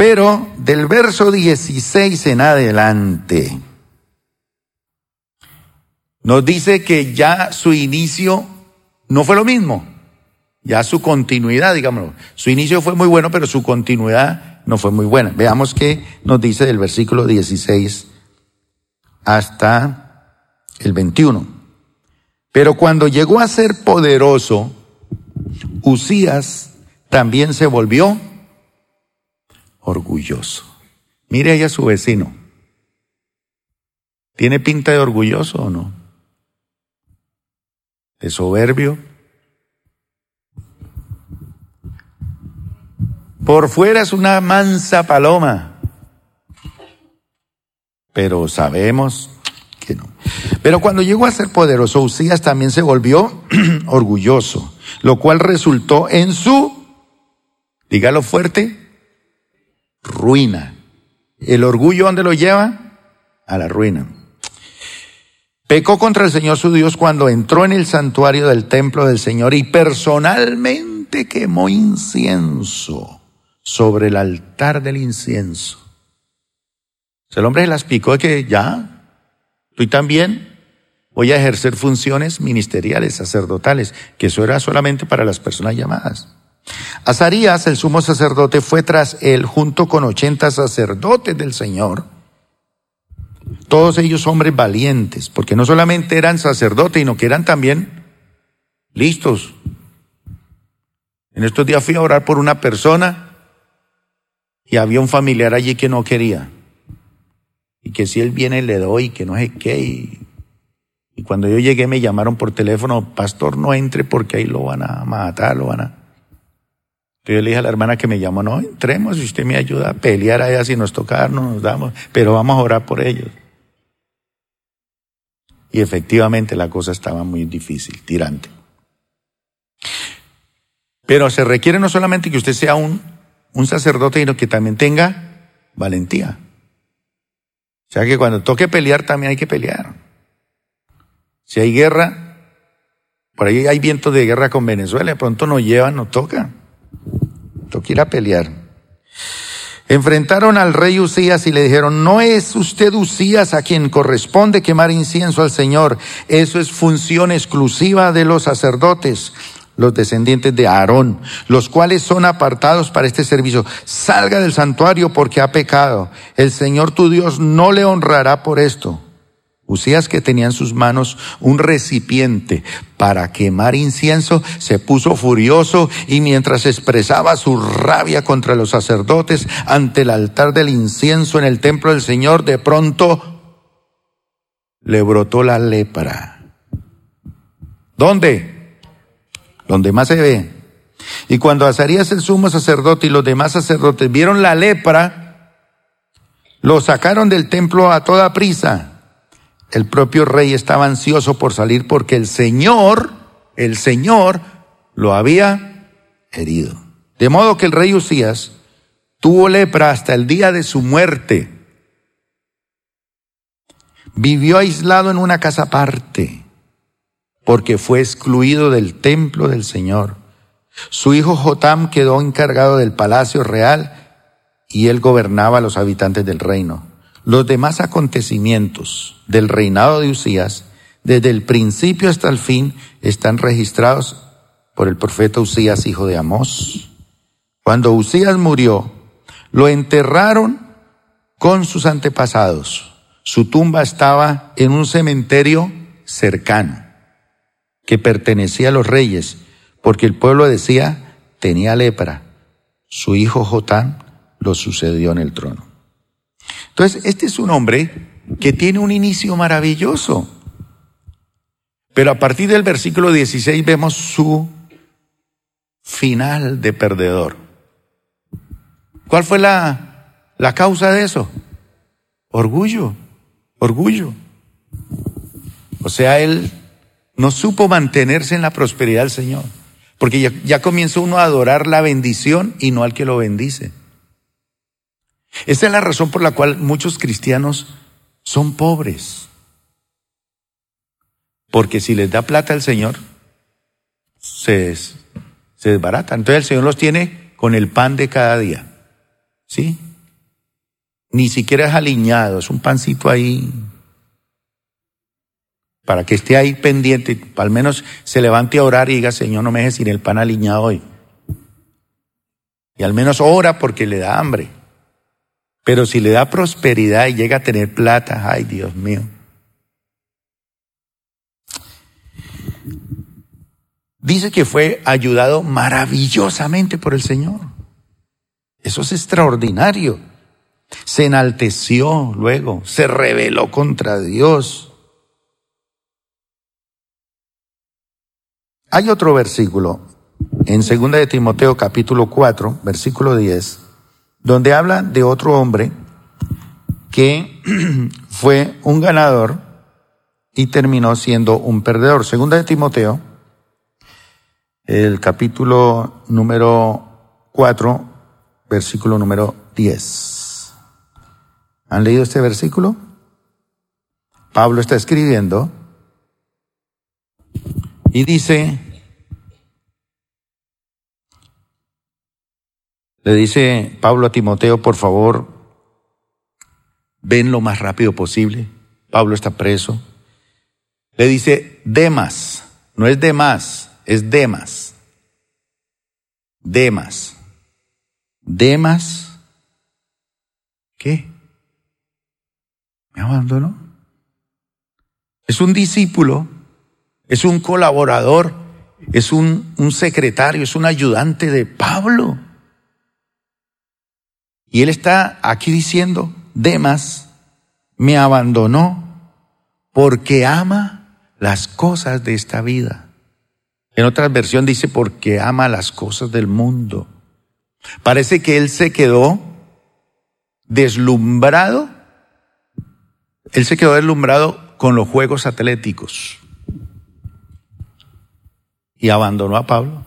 Pero del verso 16 en adelante, nos dice que ya su inicio no fue lo mismo. Ya su continuidad, digámoslo. Su inicio fue muy bueno, pero su continuidad no fue muy buena. Veamos qué nos dice del versículo 16 hasta el 21. Pero cuando llegó a ser poderoso, Usías también se volvió orgulloso. Mire ahí a su vecino. ¿Tiene pinta de orgulloso o no? ¿De soberbio? Por fuera es una mansa paloma, pero sabemos que no. Pero cuando llegó a ser poderoso, Usías también se volvió orgulloso, lo cual resultó en su, dígalo fuerte, ruina. ¿El orgullo dónde lo lleva? A la ruina. Pecó contra el Señor su Dios cuando entró en el santuario del templo del Señor y personalmente quemó incienso sobre el altar del incienso. el hombre se las picó de que ya, tú también voy a ejercer funciones ministeriales, sacerdotales, que eso era solamente para las personas llamadas. Azarías, el sumo sacerdote, fue tras él junto con ochenta sacerdotes del Señor. Todos ellos hombres valientes, porque no solamente eran sacerdotes, sino que eran también listos. En estos días fui a orar por una persona y había un familiar allí que no quería. Y que si él viene le doy, que no sé qué. Y, y cuando yo llegué me llamaron por teléfono, pastor, no entre porque ahí lo van a matar, lo van a... Yo le dije a la hermana que me llamó, no, entremos y usted me ayuda a pelear allá si nos toca, no nos damos, pero vamos a orar por ellos. Y efectivamente la cosa estaba muy difícil, tirante. Pero se requiere no solamente que usted sea un, un sacerdote, sino que también tenga valentía. O sea que cuando toque pelear también hay que pelear. Si hay guerra, por ahí hay vientos de guerra con Venezuela, de pronto nos llevan, nos a pelear. Enfrentaron al rey Usías y le dijeron, no es usted Usías a quien corresponde quemar incienso al Señor. Eso es función exclusiva de los sacerdotes, los descendientes de Aarón, los cuales son apartados para este servicio. Salga del santuario porque ha pecado. El Señor tu Dios no le honrará por esto. Usías que tenía en sus manos un recipiente para quemar incienso, se puso furioso y mientras expresaba su rabia contra los sacerdotes ante el altar del incienso en el templo del Señor, de pronto le brotó la lepra. ¿Dónde? Donde más se ve. Y cuando Azarías el sumo sacerdote y los demás sacerdotes vieron la lepra, lo sacaron del templo a toda prisa el propio rey estaba ansioso por salir porque el Señor, el Señor, lo había herido. De modo que el rey Usías tuvo lepra hasta el día de su muerte. Vivió aislado en una casa aparte porque fue excluido del templo del Señor. Su hijo Jotam quedó encargado del palacio real y él gobernaba a los habitantes del reino. Los demás acontecimientos del reinado de Usías, desde el principio hasta el fin, están registrados por el profeta Usías, hijo de Amós. Cuando Usías murió, lo enterraron con sus antepasados. Su tumba estaba en un cementerio cercano que pertenecía a los reyes, porque el pueblo decía tenía lepra. Su hijo Jotán lo sucedió en el trono. Entonces, este es un hombre que tiene un inicio maravilloso. Pero a partir del versículo 16 vemos su final de perdedor. ¿Cuál fue la, la causa de eso? Orgullo, orgullo. O sea, él no supo mantenerse en la prosperidad del Señor. Porque ya, ya comienza uno a adorar la bendición y no al que lo bendice. Esta es la razón por la cual muchos cristianos son pobres. Porque si les da plata el Señor, se, desbaratan. Entonces el Señor los tiene con el pan de cada día. ¿Sí? Ni siquiera es aliñado, es un pancito ahí para que esté ahí pendiente, al menos se levante a orar y diga, Señor, no me dejes sin el pan aliñado hoy. Y al menos ora porque le da hambre. Pero si le da prosperidad y llega a tener plata, ay Dios mío. Dice que fue ayudado maravillosamente por el Señor. Eso es extraordinario. Se enalteció luego, se rebeló contra Dios. Hay otro versículo en 2 de Timoteo capítulo 4, versículo 10 donde habla de otro hombre que fue un ganador y terminó siendo un perdedor. Segunda de Timoteo, el capítulo número 4, versículo número 10. ¿Han leído este versículo? Pablo está escribiendo y dice, Le dice Pablo a Timoteo, por favor, ven lo más rápido posible. Pablo está preso. Le dice, Demas, no es Demas, es Demas. Demas. Demas. ¿Qué? ¿Me abandonó? Es un discípulo, es un colaborador, es un, un secretario, es un ayudante de Pablo. Y él está aquí diciendo, Demas me abandonó porque ama las cosas de esta vida. En otra versión dice porque ama las cosas del mundo. Parece que él se quedó deslumbrado. Él se quedó deslumbrado con los juegos atléticos. Y abandonó a Pablo.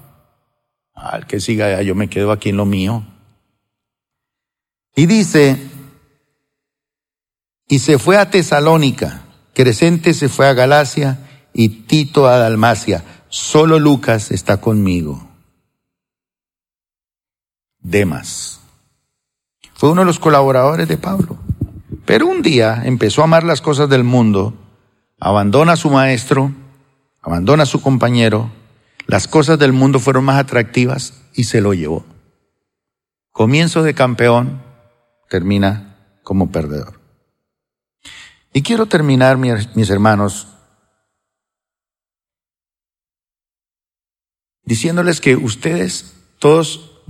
Al que siga yo me quedo aquí en lo mío. Y dice, y se fue a Tesalónica, Crescente se fue a Galacia y Tito a Dalmacia. Solo Lucas está conmigo. Demas. Fue uno de los colaboradores de Pablo. Pero un día empezó a amar las cosas del mundo, abandona a su maestro, abandona a su compañero, las cosas del mundo fueron más atractivas y se lo llevó. Comienzo de campeón, termina como perdedor. Y quiero terminar, mis hermanos, diciéndoles que ustedes todos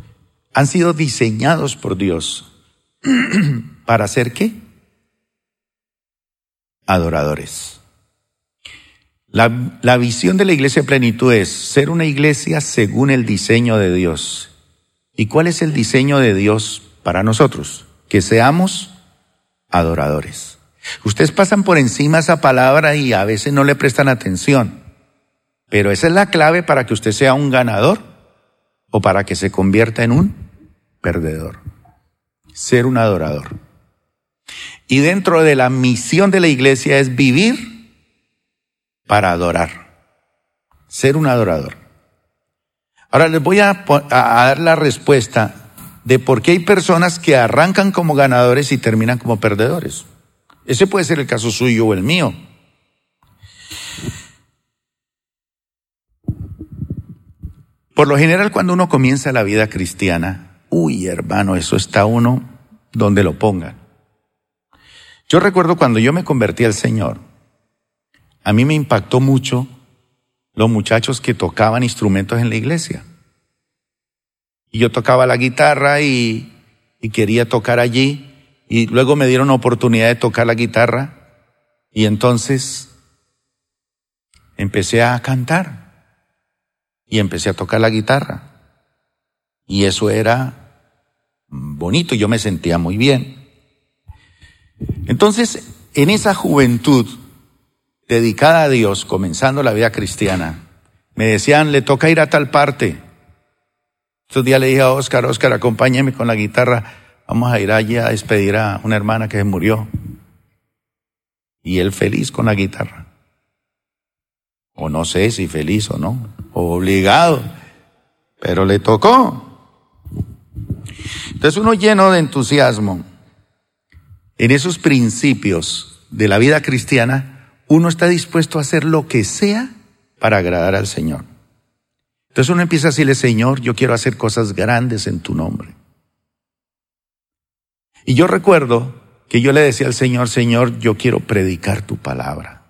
han sido diseñados por Dios para ser qué? Adoradores. La, la, visión de la iglesia plenitud es ser una iglesia según el diseño de Dios. ¿Y cuál es el diseño de Dios para nosotros? Que seamos adoradores. Ustedes pasan por encima esa palabra y a veces no le prestan atención. Pero esa es la clave para que usted sea un ganador o para que se convierta en un perdedor. Ser un adorador. Y dentro de la misión de la iglesia es vivir para adorar. Ser un adorador. Ahora les voy a, dar la respuesta de por qué hay personas que arrancan como ganadores y terminan como perdedores. Ese puede ser el caso suyo o el mío. Por lo general, cuando uno comienza la vida cristiana, uy, hermano, eso está uno donde lo ponga. Yo recuerdo cuando yo me convertí al Señor, a mí me impactó mucho los muchachos que tocaban instrumentos en la iglesia. Y yo tocaba la guitarra y, y quería tocar allí y luego me dieron oportunidad de tocar la guitarra y entonces empecé a cantar y empecé a tocar la guitarra. Y eso era bonito, yo me sentía muy bien. Entonces, en esa juventud dedicada a Dios, comenzando la vida cristiana, me decían, le toca ir a tal parte. Estos días le dije a Oscar, Oscar, acompáñeme con la guitarra vamos a ir allí a despedir a una hermana que murió. Y él feliz con la guitarra. O no sé si feliz o no, obligado, pero le tocó. Entonces uno lleno de entusiasmo en esos principios de la vida cristiana, uno está dispuesto a hacer lo que sea para agradar al Señor. Entonces uno empieza a decirle, Señor, yo quiero hacer cosas grandes en tu nombre. Y yo recuerdo que yo le decía al Señor, Señor, yo quiero predicar tu palabra.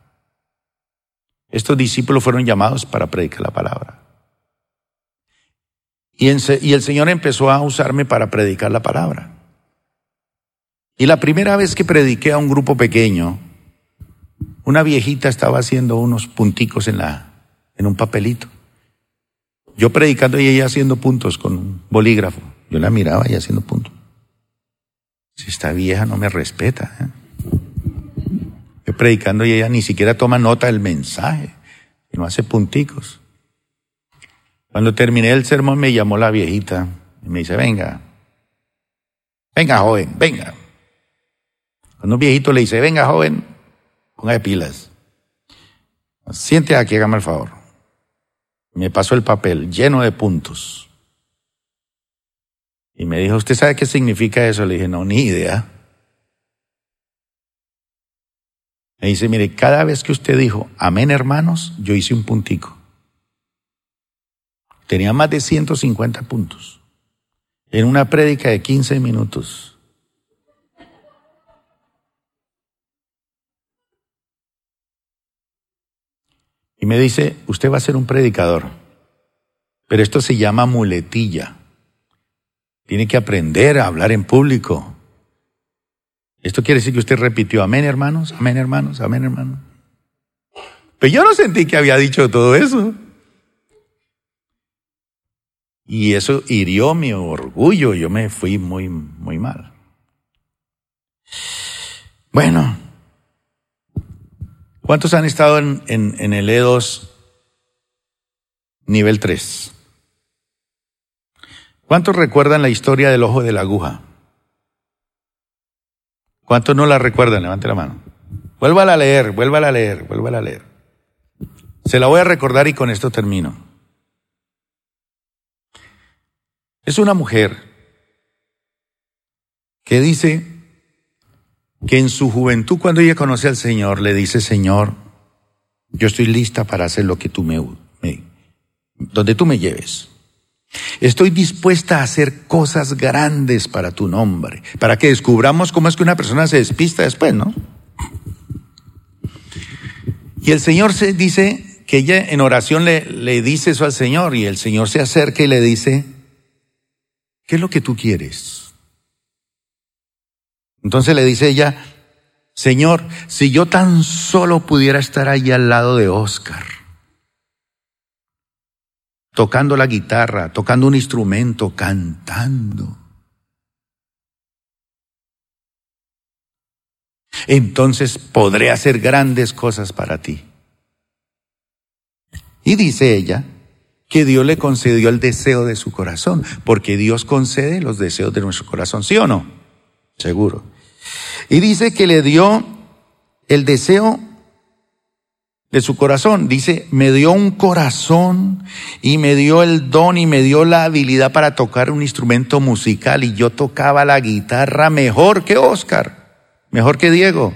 Estos discípulos fueron llamados para predicar la palabra. Y, el Señor empezó a usarme para predicar la palabra. Y la primera vez que prediqué a un grupo pequeño, una viejita estaba haciendo unos punticos en, la, en un papelito. Yo predicando y ella haciendo puntos con un bolígrafo. Yo la miraba y haciendo puntos. Si esta vieja no me respeta. ¿eh? Yo predicando y ella ni siquiera toma nota del mensaje, no hace punticos. Cuando terminé el sermón me llamó la viejita y me dice, venga, venga joven, venga. Cuando un viejito le dice, venga joven, ponga de pilas. Siente aquí, hágame el favor. Me pasó el papel lleno de puntos. Y me dijo, ¿usted sabe qué significa eso? Le dije, no, ni idea. Me dice, mire, cada vez que usted dijo, amén hermanos, yo hice un puntico. Tenía más de 150 puntos. En una prédica de 15 minutos. Y me dice, usted va a ser un predicador, pero esto se llama muletilla. Tiene que aprender a hablar en público. Esto quiere decir que usted repitió, amén hermanos, amén hermanos, amén hermanos. Pero yo no sentí que había dicho todo eso. Y eso hirió mi orgullo, yo me fui muy, muy mal. Bueno, ¿cuántos han estado en, en el E2 nivel 3? ¿Cuántos recuerdan la historia del ojo de la aguja? ¿Cuántos no la recuerdan? Levante la mano. Vuélvala a leer, vuélvala a leer, vuélvala a leer. Se la voy a recordar y con esto termino. Es una mujer que dice que en su juventud, cuando ella conoce al Señor, le dice, Señor, yo estoy lista para hacer lo que tú me, me donde tú me lleves. Estoy dispuesta a hacer cosas grandes para tu nombre, para que descubramos cómo es que una persona se despista después, ¿no? Y el Señor se dice que ella en oración le, le dice eso al Señor y el Señor se acerca y le dice, ¿qué es lo que tú quieres? Entonces le dice ella, Señor, si yo tan solo pudiera estar ahí al lado de Oscar, tocando la guitarra, tocando un instrumento, cantando. Entonces podré hacer grandes cosas para ti. Y dice ella que Dios le concedió el deseo de su corazón, porque Dios concede los deseos de nuestro corazón, ¿sí o no? Seguro. Y dice que le dio el deseo de su corazón. Dice, me dio un corazón y me dio el don y me dio la habilidad para tocar un instrumento musical y yo tocaba la guitarra mejor que Oscar, mejor que Diego.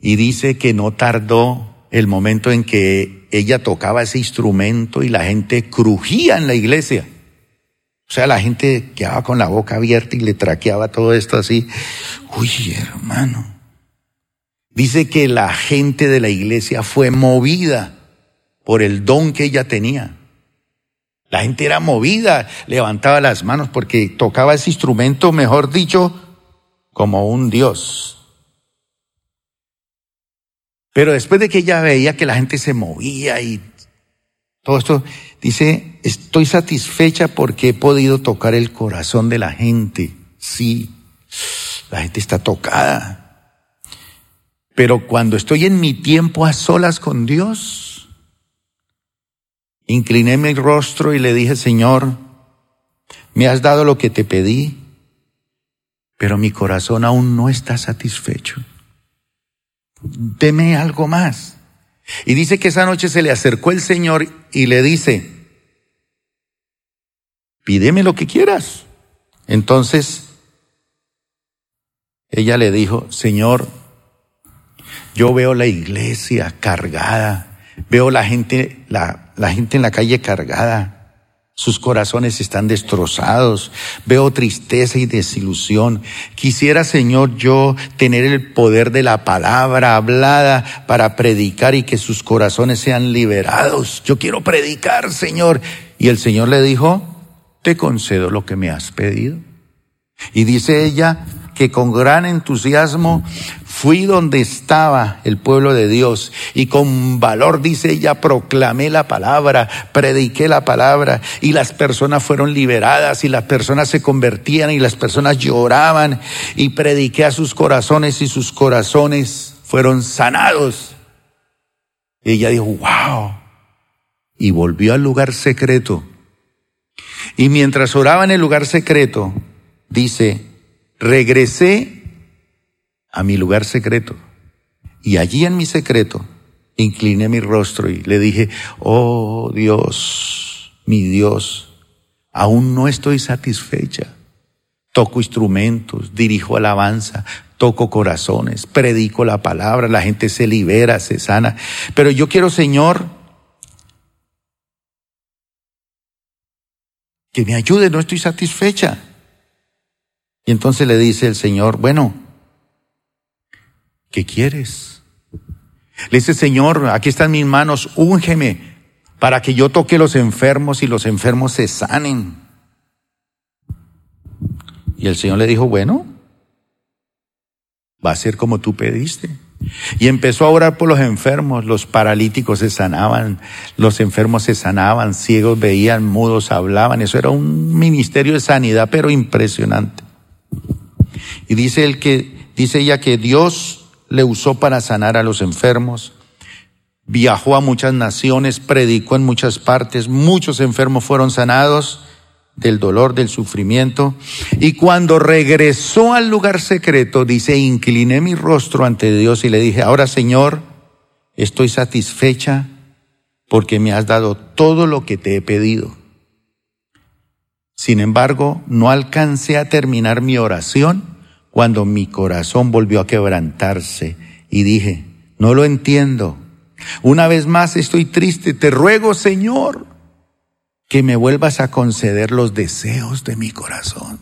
Y dice que no tardó el momento en que ella tocaba ese instrumento y la gente crujía en la iglesia. O sea, la gente quedaba con la boca abierta y le traqueaba todo esto así. Uy, hermano. Dice que la gente de la iglesia fue movida por el don que ella tenía. La gente era movida, levantaba las manos porque tocaba ese instrumento, mejor dicho, como un dios. Pero después de que ella veía que la gente se movía y todo esto, dice, estoy satisfecha porque he podido tocar el corazón de la gente. Sí, la gente está tocada. Pero cuando estoy en mi tiempo a solas con Dios, incliné mi rostro y le dije, Señor, me has dado lo que te pedí, pero mi corazón aún no está satisfecho. Deme algo más. Y dice que esa noche se le acercó el Señor y le dice, pídeme lo que quieras. Entonces, ella le dijo, Señor, yo veo la iglesia cargada, veo la gente, la, la gente en la calle cargada, sus corazones están destrozados. Veo tristeza y desilusión. Quisiera, Señor, yo tener el poder de la palabra hablada para predicar y que sus corazones sean liberados. Yo quiero predicar, Señor. Y el Señor le dijo, te concedo lo que me has pedido. Y dice ella que con gran entusiasmo Fui donde estaba el pueblo de Dios y con valor, dice ella, proclamé la palabra, prediqué la palabra y las personas fueron liberadas y las personas se convertían y las personas lloraban y prediqué a sus corazones y sus corazones fueron sanados. Y ella dijo, wow. Y volvió al lugar secreto. Y mientras oraba en el lugar secreto, dice, regresé a mi lugar secreto. Y allí en mi secreto incliné mi rostro y le dije, oh Dios, mi Dios, aún no estoy satisfecha. toco instrumentos, dirijo alabanza, toco corazones, predico la palabra, la gente se libera, se sana. Pero yo quiero, Señor, que me ayude, no estoy satisfecha. Y entonces le dice el Señor, bueno, ¿qué quieres? Le dice, Señor, aquí están mis manos, úngeme para que yo toque los enfermos y los enfermos se sanen. Y el Señor le dijo, bueno, va a ser como tú pediste. Y empezó a orar por los enfermos, los paralíticos se sanaban, los enfermos se sanaban, ciegos veían, mudos hablaban, eso era un ministerio de sanidad, pero impresionante. Y dice él que, dice ella que Dios le usó para sanar a los enfermos, viajó a muchas naciones, predicó en muchas partes, muchos enfermos fueron sanados del dolor, del sufrimiento. Y cuando regresó al lugar secreto, dice, incliné mi rostro ante Dios y le dije, ahora Señor, estoy satisfecha porque me has dado todo lo que te he pedido. Sin embargo, no alcancé a terminar mi oración cuando mi corazón volvió a quebrantarse y dije, no lo entiendo. Una vez más estoy triste, te ruego, Señor, que me vuelvas a conceder los deseos de mi corazón.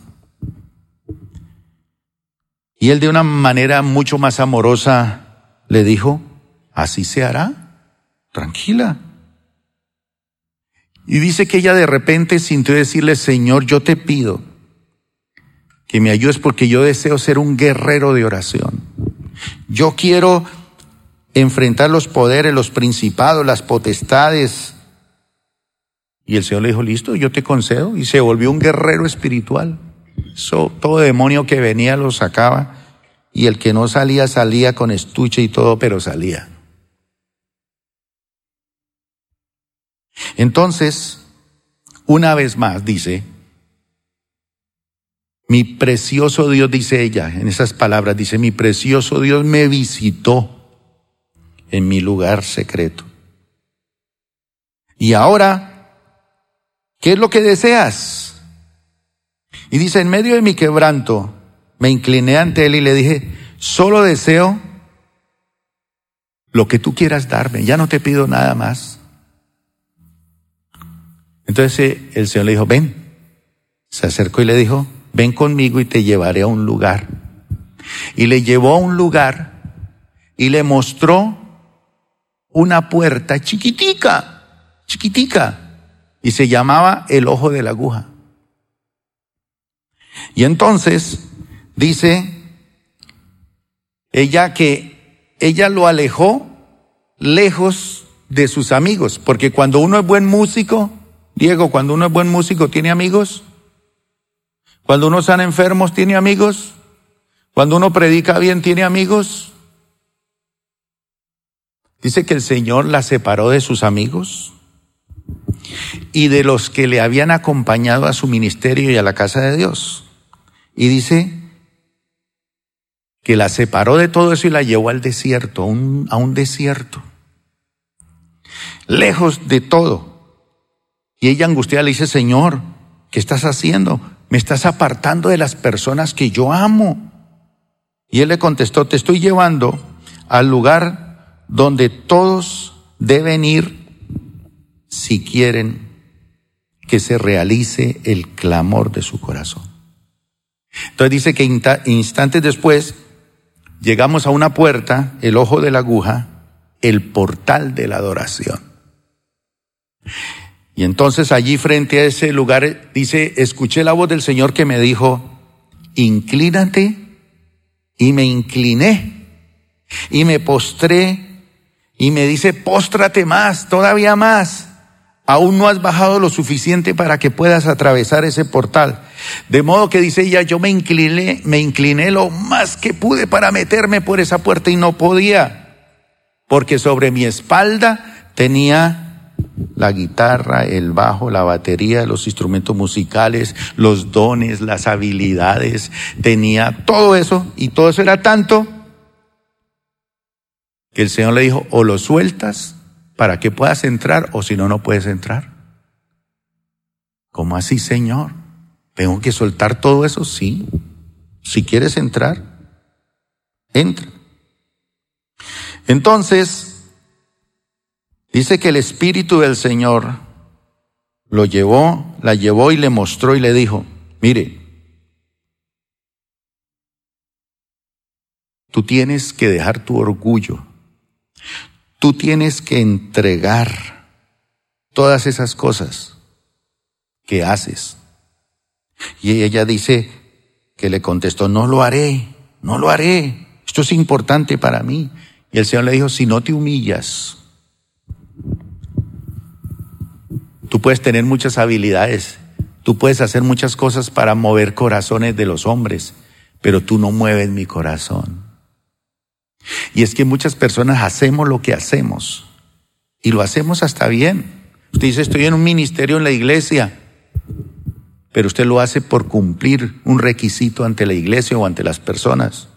Y él de una manera mucho más amorosa le dijo, así se hará, tranquila. Y dice que ella de repente sintió decirle, Señor, yo te pido que me ayudes porque yo deseo ser un guerrero de oración. Yo quiero enfrentar los poderes, los principados, las potestades, y el Señor le dijo, listo, yo te concedo. Y se volvió un guerrero espiritual. todo demonio que venía lo sacaba. Y el que no salía, salía con estuche y todo, pero salía. Entonces, una vez más dice, mi precioso Dios, dice ella, en esas palabras, dice, mi precioso Dios me visitó en mi lugar secreto. Y ahora ¿Qué es lo que deseas? Y dice, en medio de mi quebranto, me incliné ante él y le dije, solo deseo lo que tú quieras darme, ya no te pido nada más. Entonces eh, el Señor le dijo, ven. Se acercó y le dijo, ven conmigo y te llevaré a un lugar. Y le llevó a un lugar y le mostró una puerta chiquitica, chiquitica, y se llamaba el ojo de la aguja. Y entonces dice ella que ella lo alejó lejos de sus amigos, porque cuando uno es buen músico, Diego, cuando uno es buen músico, ¿tiene amigos? Cuando uno sana enfermos, ¿tiene amigos? Cuando uno predica bien, ¿tiene amigos? Dice que el Señor la separó de sus amigos y de los que le habían acompañado a su ministerio y a la casa de Dios. Y dice que la separó de todo eso y la llevó al desierto, un, a un desierto, lejos de todo. Y ella angustiada le dice, Señor, ¿qué estás haciendo? Me estás apartando de las personas que yo amo. Y él le contestó, te estoy llevando al lugar donde todos deben ir si quieren que se realice el clamor de su corazón. Entonces dice que instantes después llegamos a una puerta, el ojo de la aguja, el portal de la adoración. Y entonces allí frente a ese lugar dice, escuché la voz del Señor que me dijo, inclínate, y me incliné, y me postré, y me dice, póstrate más, todavía más aún no has bajado lo suficiente para que puedas atravesar ese portal. De modo que dice ella, yo me incliné, me incliné lo más que pude para meterme por esa puerta y no podía, porque sobre mi espalda tenía la guitarra, el bajo, la batería, los instrumentos musicales, los dones, las habilidades, tenía todo eso y todo eso era tanto que el Señor le dijo, o lo sueltas para que puedas entrar o si no, no puedes entrar. ¿Cómo así, Señor? ¿Tengo que soltar todo eso? Sí. Si quieres entrar, entra. Entonces, dice que el Espíritu del Señor lo llevó, la llevó y le mostró y le dijo, mire, tú tienes que dejar tu orgullo, tú tienes que entregar todas esas cosas que haces. Y ella dice que le contestó, no lo haré, no lo haré, esto es importante para mí. Y el Señor le dijo, si no te humillas, tú puedes tener muchas habilidades, tú puedes hacer muchas cosas para mover corazones de los hombres, pero tú no mueves mi corazón. Y es que muchas personas hacemos lo que hacemos y lo hacemos hasta bien. Usted dice, estoy en un ministerio en la iglesia, pero usted lo hace por cumplir un requisito ante la iglesia o ante las personas.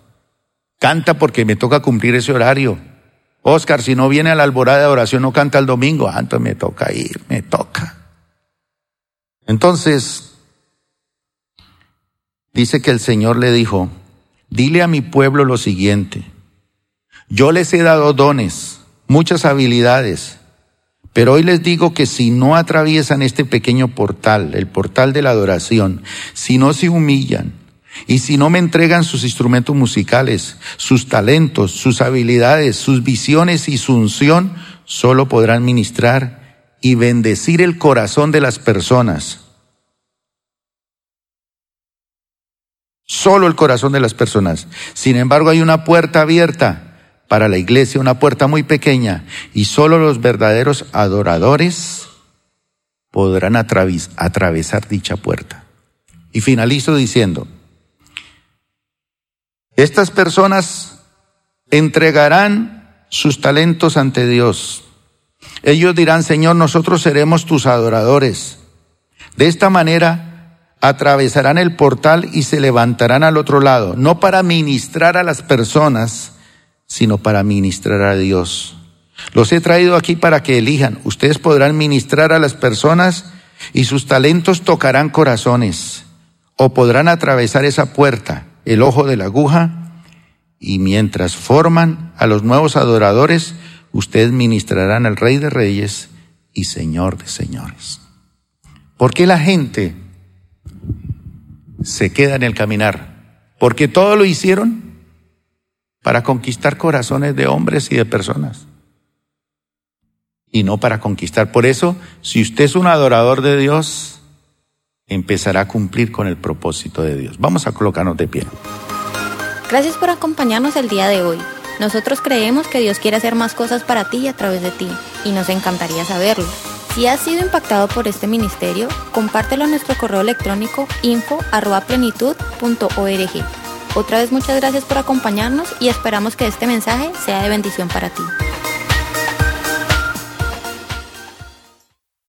Canta porque me toca cumplir ese horario. Oscar, si no viene a la alborada de oración, no canta el domingo. Ah, entonces me toca ir, me toca. Entonces, dice que el Señor le dijo, dile a mi pueblo lo siguiente. Yo les he dado dones, muchas habilidades, pero hoy les digo que si no atraviesan este pequeño portal, el portal de la adoración, si no se humillan, y si no me entregan sus instrumentos musicales, sus talentos, sus habilidades, sus visiones y su unción, solo podrán ministrar y bendecir el corazón de las personas. Solo el corazón de las personas. Sin embargo, hay una puerta abierta para la iglesia, una puerta muy pequeña, y solo los verdaderos adoradores podrán atravesar dicha puerta. Y finalizo diciendo, estas personas entregarán sus talentos ante Dios. Ellos dirán, Señor, nosotros seremos tus adoradores. De esta manera atravesarán el portal y se levantarán al otro lado, no para ministrar a las personas, sino para ministrar a Dios. Los he traído aquí para que elijan. Ustedes podrán ministrar a las personas y sus talentos tocarán corazones o podrán atravesar esa puerta el ojo de la aguja, y mientras forman a los nuevos adoradores, ustedes ministrarán al Rey de Reyes y Señor de Señores. ¿Por qué la gente se queda en el caminar? Porque todo lo hicieron para conquistar corazones de hombres y de personas. Y no para conquistar. Por eso, si usted es un adorador de Dios, empezará a cumplir con el propósito de Dios. Vamos a colocarnos de pie. Gracias por acompañarnos el día de hoy. Nosotros creemos que Dios quiere hacer más cosas para ti y a través de ti, y nos encantaría saberlo. Si has sido impactado por este ministerio, compártelo en nuestro correo electrónico info.plenitud.org. Otra vez muchas gracias por acompañarnos y esperamos que este mensaje sea de bendición para ti.